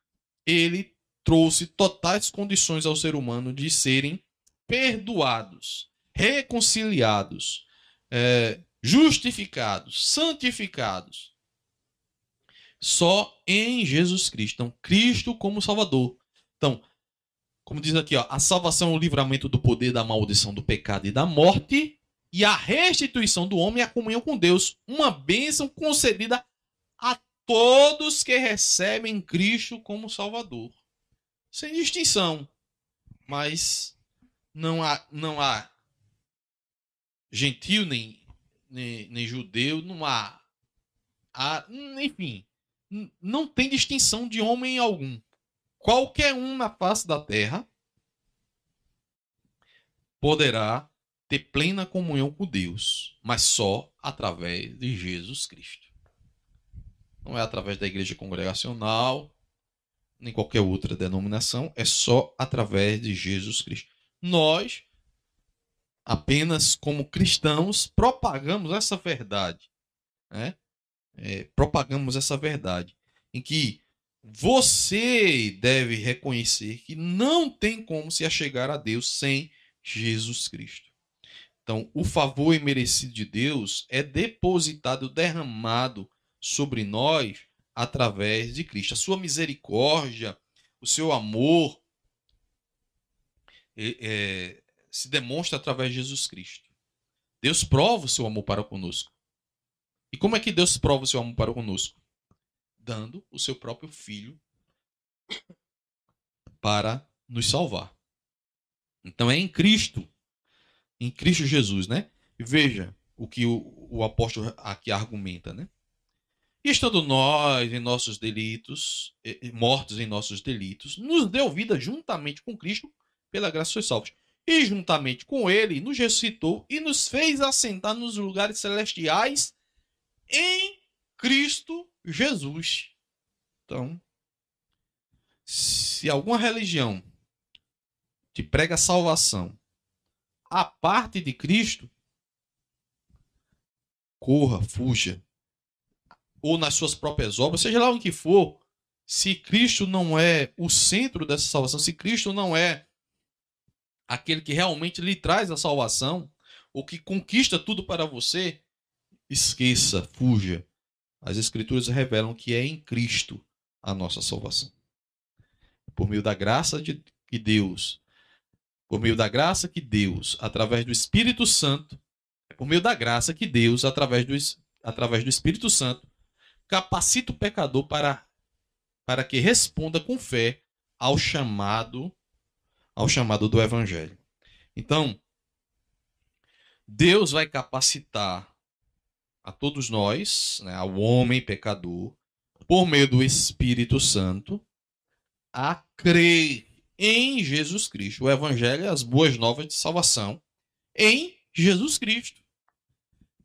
ele trouxe totais condições ao ser humano de serem perdoados, reconciliados, é, justificados, santificados. Só em Jesus Cristo. Então, Cristo como Salvador. Então, como diz aqui, ó, a salvação é o livramento do poder da maldição do pecado e da morte e a restituição do homem à comunhão com Deus, uma bênção concedida a todos que recebem Cristo como Salvador. Sem distinção. Mas não há, não há gentil nem, nem, nem judeu, não há, há. Enfim, não tem distinção de homem algum. Qualquer um na face da terra poderá ter plena comunhão com Deus, mas só através de Jesus Cristo. Não é através da igreja congregacional, nem qualquer outra denominação, é só através de Jesus Cristo. Nós, apenas como cristãos, propagamos essa verdade. Né? É, propagamos essa verdade em que você deve reconhecer que não tem como se achegar a Deus sem Jesus Cristo. Então, o favor imerecido de Deus é depositado, derramado sobre nós através de Cristo. A sua misericórdia, o seu amor é, é, se demonstra através de Jesus Cristo. Deus prova o seu amor para conosco. E como é que Deus prova o seu amor para conosco? Dando o seu próprio Filho para nos salvar. Então é em Cristo em Cristo Jesus, né? Veja o que o, o apóstolo aqui argumenta, né? Estando nós em nossos delitos, mortos em nossos delitos, nos deu vida juntamente com Cristo, pela graça sois salvos. E juntamente com ele nos ressuscitou e nos fez assentar nos lugares celestiais em Cristo Jesus. Então, se alguma religião te prega salvação a parte de Cristo, corra, fuja. Ou nas suas próprias obras, seja lá o que for, se Cristo não é o centro dessa salvação, se Cristo não é aquele que realmente lhe traz a salvação, ou que conquista tudo para você, esqueça, fuja. As Escrituras revelam que é em Cristo a nossa salvação. Por meio da graça de Deus, por meio da graça que Deus, através do Espírito Santo, é por meio da graça que Deus, através do, através do Espírito Santo, capacita o pecador para, para que responda com fé ao chamado ao chamado do evangelho. Então, Deus vai capacitar a todos nós, né, ao homem pecador, por meio do Espírito Santo, a crer em Jesus Cristo. O Evangelho é as boas novas de salvação em Jesus Cristo.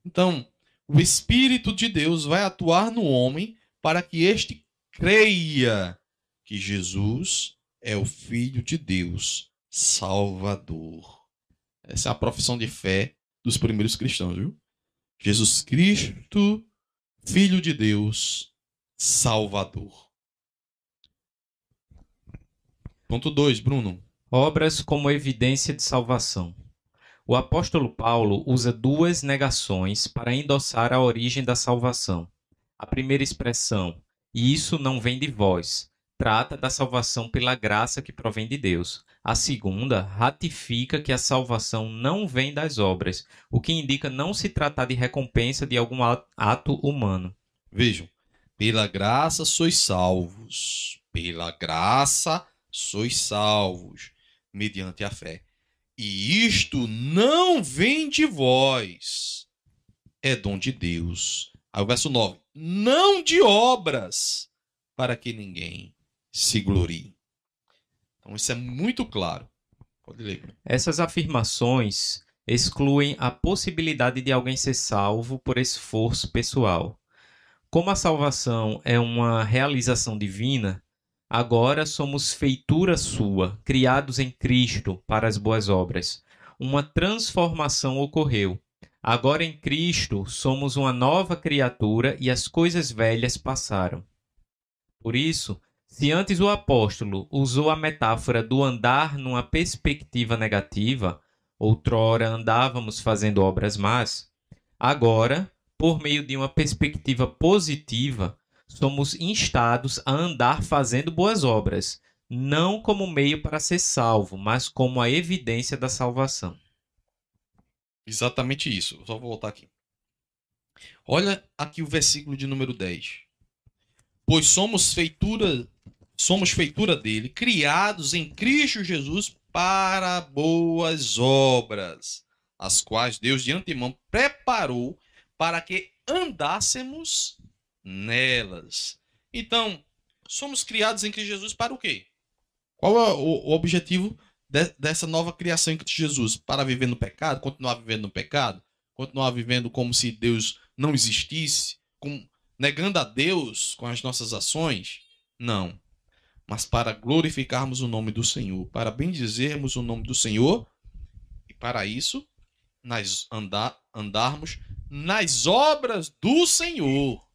Então, o Espírito de Deus vai atuar no homem para que este creia que Jesus é o Filho de Deus, Salvador. Essa é a profissão de fé dos primeiros cristãos, viu? Jesus Cristo, Filho de Deus, Salvador. Ponto 2, Bruno. Obras como evidência de salvação. O apóstolo Paulo usa duas negações para endossar a origem da salvação. A primeira expressão, e isso não vem de vós, trata da salvação pela graça que provém de Deus. A segunda ratifica que a salvação não vem das obras, o que indica não se tratar de recompensa de algum ato humano. Vejam, pela graça sois salvos, pela graça sois salvos mediante a fé. E isto não vem de vós, é dom de Deus. Aí o verso 9: não de obras, para que ninguém se glorie. Então isso é muito claro. Pode ler. Essas afirmações excluem a possibilidade de alguém ser salvo por esforço pessoal. Como a salvação é uma realização divina, Agora somos feitura sua, criados em Cristo para as boas obras. Uma transformação ocorreu. Agora em Cristo somos uma nova criatura e as coisas velhas passaram. Por isso, se antes o apóstolo usou a metáfora do andar numa perspectiva negativa, outrora andávamos fazendo obras más, agora, por meio de uma perspectiva positiva, somos instados a andar fazendo boas obras, não como meio para ser salvo, mas como a evidência da salvação. Exatamente isso. só vou voltar aqui. Olha aqui o versículo de número 10. Pois somos feitura, somos feitura dele, criados em Cristo Jesus para boas obras, as quais Deus de antemão preparou para que andássemos nelas. Então, somos criados em Cristo Jesus para o quê? Qual é o, objetivo de, dessa nova criação em Cristo Jesus? Para viver no pecado, continuar vivendo no pecado, continuar vivendo como se Deus não existisse, com, negando a Deus com as nossas ações? Não. Mas para glorificarmos o nome do Senhor, para bendizermos o nome do Senhor, e para isso, nós andar, andarmos nas obras do Senhor.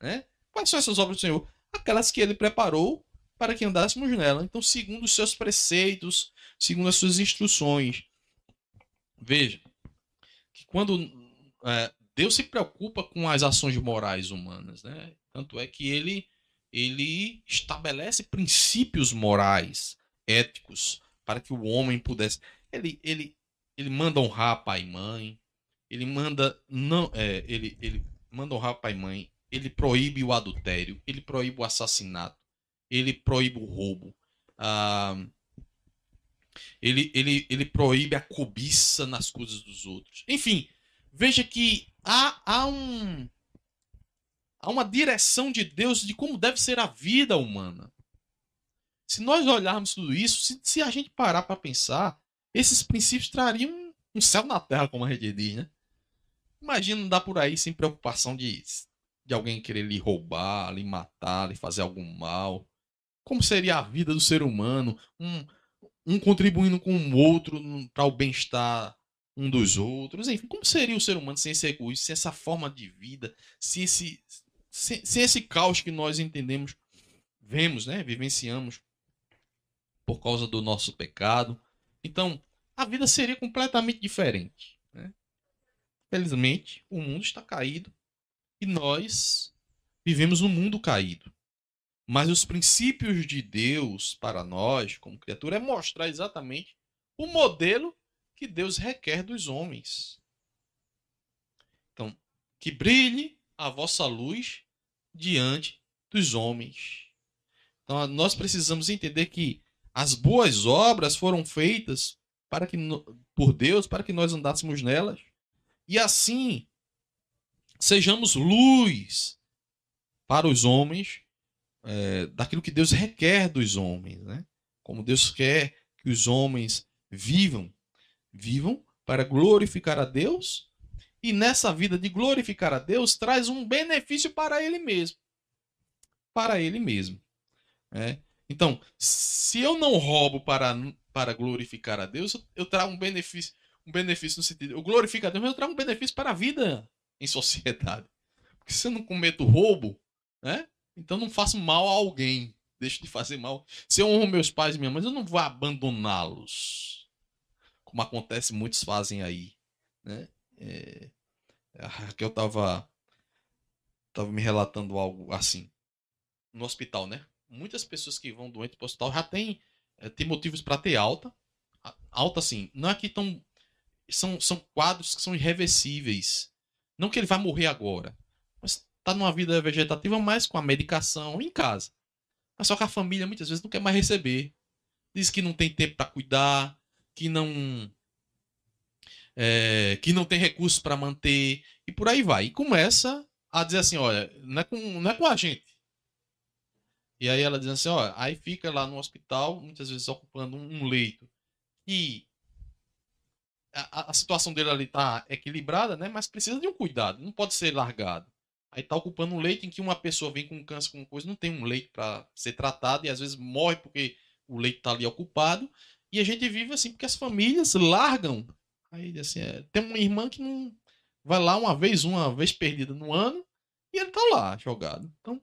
Né? Quais são essas obras do Senhor? Aquelas que ele preparou para que andássemos nela. Então, segundo os seus preceitos, segundo as suas instruções. Veja que quando é, Deus se preocupa com as ações morais humanas, né? Tanto é que ele ele estabelece princípios morais, éticos, para que o homem pudesse. Ele, ele, ele manda honrar pai e mãe. Ele manda não, é, ele, ele manda honrar pai e mãe. Ele proíbe o adultério. Ele proíbe o assassinato. Ele proíbe o roubo. Ah, ele, ele, ele proíbe a cobiça nas coisas dos outros. Enfim, veja que há, há, um, há uma direção de Deus de como deve ser a vida humana. Se nós olharmos tudo isso, se, se a gente parar para pensar, esses princípios trariam um céu na terra, como a gente diz, né? Imagina andar por aí sem preocupação de, de alguém querer lhe roubar, lhe matar, lhe fazer algum mal. Como seria a vida do ser humano? Um, um contribuindo com o outro para o bem-estar um dos outros. Enfim, como seria o ser humano sem esse egoísmo, sem essa forma de vida, sem esse, sem, sem esse caos que nós entendemos, vemos, né? vivenciamos por causa do nosso pecado. Então, a vida seria completamente diferente. Né? Felizmente, o mundo está caído e nós vivemos num mundo caído. Mas os princípios de Deus para nós, como criatura, é mostrar exatamente o modelo que Deus requer dos homens. Então, que brilhe a vossa luz diante dos homens. Então, nós precisamos entender que as boas obras foram feitas para que por Deus para que nós andássemos nelas e assim sejamos luz para os homens é, daquilo que Deus requer dos homens, né? Como Deus quer que os homens vivam vivam para glorificar a Deus e nessa vida de glorificar a Deus traz um benefício para ele mesmo. Para ele mesmo. É. Então, se eu não roubo para, para glorificar a Deus, eu trago um benefício, um benefício no sentido, eu glorifico a Deus, mas eu trago um benefício para a vida em sociedade. Porque se eu não cometo roubo, né? Então não faço mal a alguém. Deixo de fazer mal. Se eu honro meus pais e minha mãe, eu não vou abandoná-los como acontece, muitos fazem aí. Né? É, a Raquel estava tava me relatando algo assim. No hospital, né? Muitas pessoas que vão doentes para o hospital já têm é, tem motivos para ter alta. Alta, assim, não é que tão. São, são quadros que são irreversíveis. Não que ele vai morrer agora. Mas tá numa vida vegetativa, mas com a medicação em casa. Mas só que a família muitas vezes não quer mais receber. Diz que não tem tempo para cuidar, que não é, que não tem recursos para manter e por aí vai. E começa a dizer assim, olha, não é com, não é com a gente. E aí ela diz assim, olha, aí fica lá no hospital, muitas vezes ocupando um, leito. E a, a, situação dele ali tá equilibrada, né? Mas precisa de um cuidado, não pode ser largado. Aí tá ocupando um leito em que uma pessoa vem com câncer, com coisa, não tem um leito para ser tratado e às vezes morre porque o leito tá ali ocupado e a gente vive assim, porque as famílias largam. Aí, assim, é, tem uma irmã que não vai lá uma vez, uma vez perdida no ano, e ele tá lá, jogado. Então,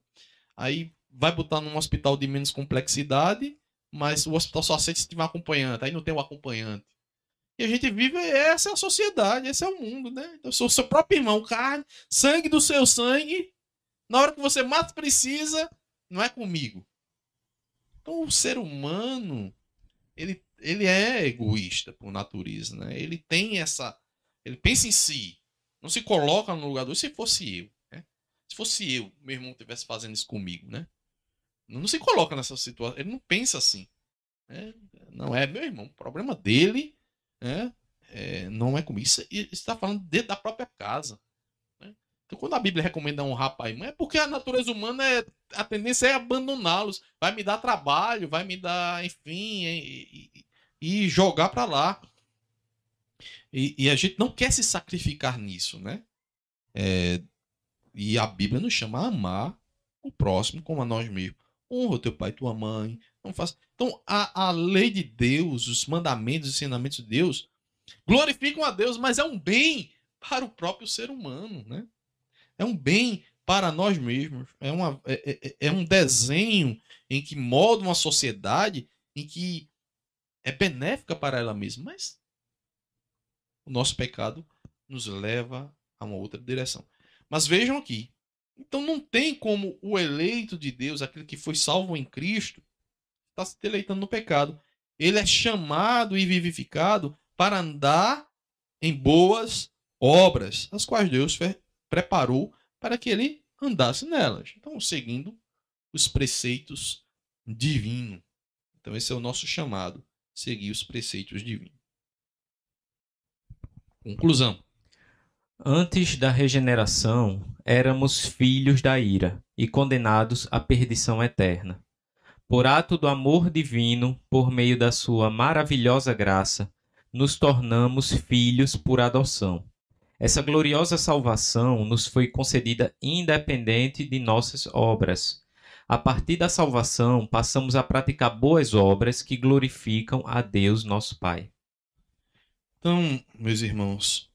aí vai botar num hospital de menos complexidade, mas o hospital só aceita se tiver um acompanhante, aí não tem um acompanhante. E a gente vive, essa é a sociedade, esse é o mundo, né? Então, sou seu próprio irmão, carne, sangue do seu sangue. Na hora que você mais precisa, não é comigo. Então, o ser humano, ele, ele é egoísta por natureza, né? Ele tem essa. Ele pensa em si. Não se coloca no lugar do. Se fosse eu, né? Se fosse eu, meu irmão estivesse fazendo isso comigo, né? Não se coloca nessa situação. Ele não pensa assim. Né? Não é meu irmão. O problema dele né? é, não é comigo. Isso está falando dentro da própria casa. Né? Então, quando a Bíblia recomenda honrar pai e mãe, é porque a natureza humana é. A tendência é abandoná-los. Vai me dar trabalho, vai me dar, enfim, e, e, e jogar para lá. E, e, a gente não quer se sacrificar nisso, né? É, e a Bíblia nos chama a amar o próximo como a nós mesmos honra o teu pai e tua mãe. Não faça. Então, a, a lei de Deus, os mandamentos, os ensinamentos de Deus, glorificam a Deus, mas é um bem para o próprio ser humano, né? É um bem para nós mesmos. É, uma, é, é, é um desenho em que molda uma sociedade em que é benéfica para ela mesma, mas o nosso pecado nos leva a uma outra direção. Mas vejam aqui, então não tem como o eleito de Deus, aquele que foi salvo em Cristo, estar tá se deleitando no pecado. Ele é chamado e vivificado para andar em boas obras, as quais Deus preparou para que ele andasse nelas. Então, seguindo os preceitos divinos. Então, esse é o nosso chamado, seguir os preceitos divinos. Conclusão. Antes da regeneração, éramos filhos da ira e condenados à perdição eterna. Por ato do amor divino, por meio da sua maravilhosa graça, nos tornamos filhos por adoção. Essa gloriosa salvação nos foi concedida independente de nossas obras. A partir da salvação, passamos a praticar boas obras que glorificam a Deus, nosso Pai. Então, meus irmãos,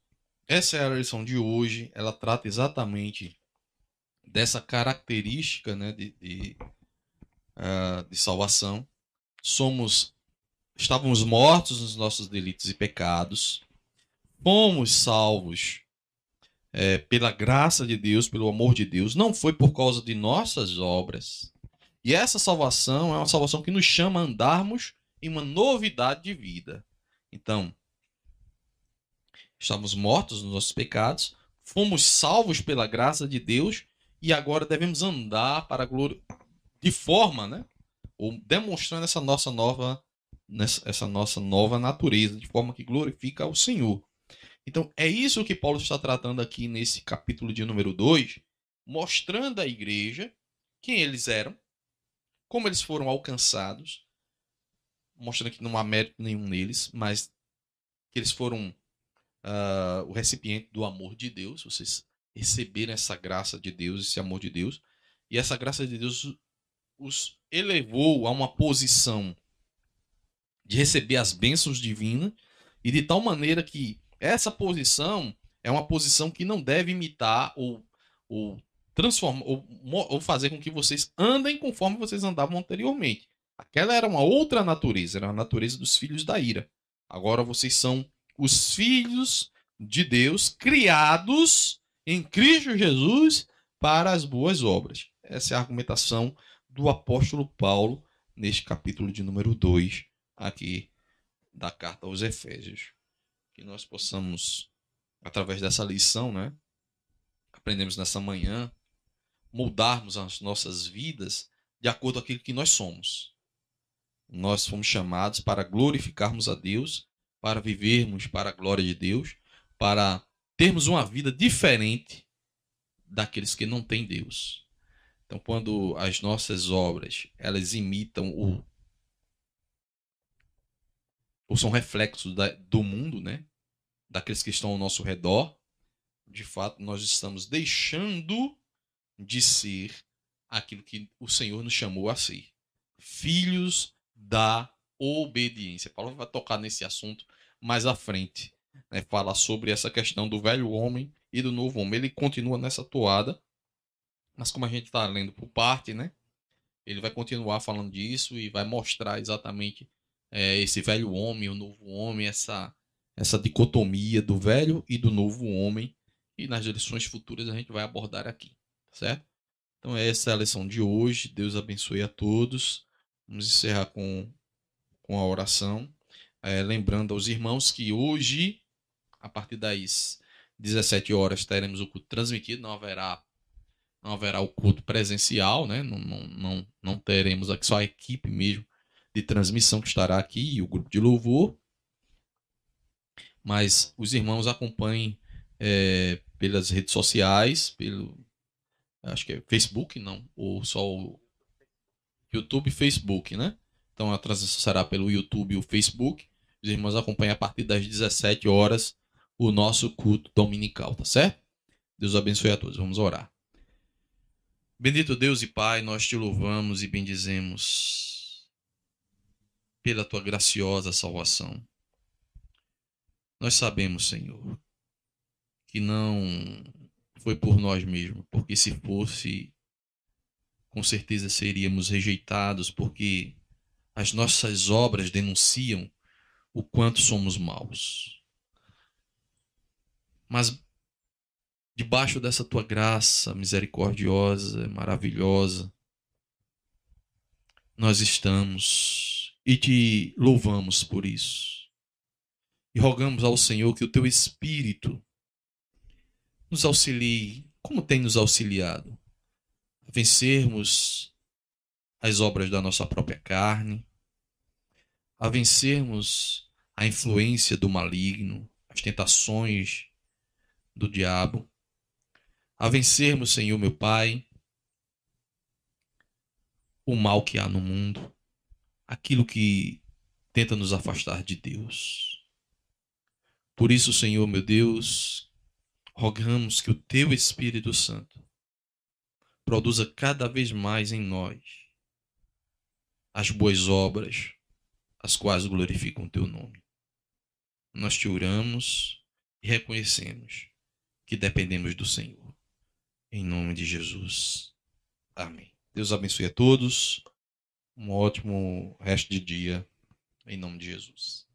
essa é a lição de hoje. Ela trata exatamente dessa característica né, de, de, uh, de salvação. Somos, estávamos mortos nos nossos delitos e pecados. Fomos salvos é, pela graça de Deus, pelo amor de Deus. Não foi por causa de nossas obras. E essa salvação é uma salvação que nos chama a andarmos em uma novidade de vida. Então, Estávamos mortos nos nossos pecados, fomos salvos pela graça de Deus e agora devemos andar para a glória de forma, né? Ou demonstrando essa nossa nova essa nossa nova natureza, de forma que glorifica ao Senhor. Então, é isso que Paulo está tratando aqui nesse capítulo de número 2, mostrando à igreja quem eles eram, como eles foram alcançados, mostrando que não há mérito nenhum neles, mas que eles foram uh, o recipiente do amor de Deus, vocês receberam essa graça de Deus, esse amor de Deus, e essa graça de Deus os elevou a uma posição de receber as bênçãos divinas, e de tal maneira que essa posição é uma posição que não deve imitar ou, ou transformar ou, ou fazer com que vocês andem conforme vocês andavam anteriormente. Aquela era uma outra natureza, era a natureza dos filhos da ira. Agora vocês são os filhos de Deus criados em Cristo Jesus para as boas obras. Essa é a argumentação do apóstolo Paulo neste capítulo de número 2 aqui da carta aos Efésios. Que nós possamos, através dessa lição, né, aprendemos nessa manhã, moldarmos as nossas vidas de acordo com aquilo que nós somos. Nós fomos chamados para glorificarmos a Deus para vivermos para a glória de Deus, para termos uma vida diferente daqueles que não têm Deus. Então, quando as nossas obras elas imitam o ou são reflexos da, do mundo, né? Daqueles que estão ao nosso redor, de fato, nós estamos deixando de ser aquilo que o Senhor nos chamou a ser, filhos da obediência. Paulo vai tocar nesse assunto mais à frente. Né? Fala sobre essa questão do velho homem e do novo homem. Ele continua nessa toada, mas como a gente está lendo por parte, né? Ele vai continuar falando disso e vai mostrar exatamente é, esse velho homem, o novo homem, essa, essa dicotomia do velho e do novo homem. E nas lições futuras a gente vai abordar aqui, certo? Então essa é a lição de hoje. Deus abençoe a todos. Vamos encerrar com, com a oração. É, lembrando aos irmãos que hoje, a partir das 17 horas, teremos o culto transmitido, não haverá, não haverá o culto presencial, né? não, não, não, não teremos aqui só a equipe mesmo de transmissão que estará aqui e o grupo de louvor. Mas os irmãos acompanhem é, pelas redes sociais, pelo acho que é Facebook, não, ou só o YouTube e Facebook, né? Então a transmissão será pelo YouTube e o Facebook. Os irmãos acompanhem a partir das 17 horas o nosso culto dominical, tá certo? Deus abençoe a todos. Vamos orar. Bendito Deus e Pai, nós te louvamos e bendizemos pela tua graciosa salvação. Nós sabemos, Senhor, que não foi por nós mesmos, porque se fosse, com certeza seríamos rejeitados, porque as nossas obras denunciam o quanto somos maus. Mas debaixo dessa tua graça misericordiosa, maravilhosa, nós estamos e te louvamos por isso. E rogamos ao Senhor que o teu Espírito nos auxilie, como tem nos auxiliado, a vencermos as obras da nossa própria carne, a vencermos a influência do maligno, as tentações do diabo, a vencermos, Senhor meu Pai, o mal que há no mundo, aquilo que tenta nos afastar de Deus. Por isso, Senhor meu Deus, rogamos que o Teu Espírito Santo produza cada vez mais em nós as boas obras, as quais glorificam o Teu nome. Nós te oramos e reconhecemos que dependemos do Senhor. Em nome de Jesus. Amém. Deus abençoe a todos um ótimo resto de dia, em nome de Jesus.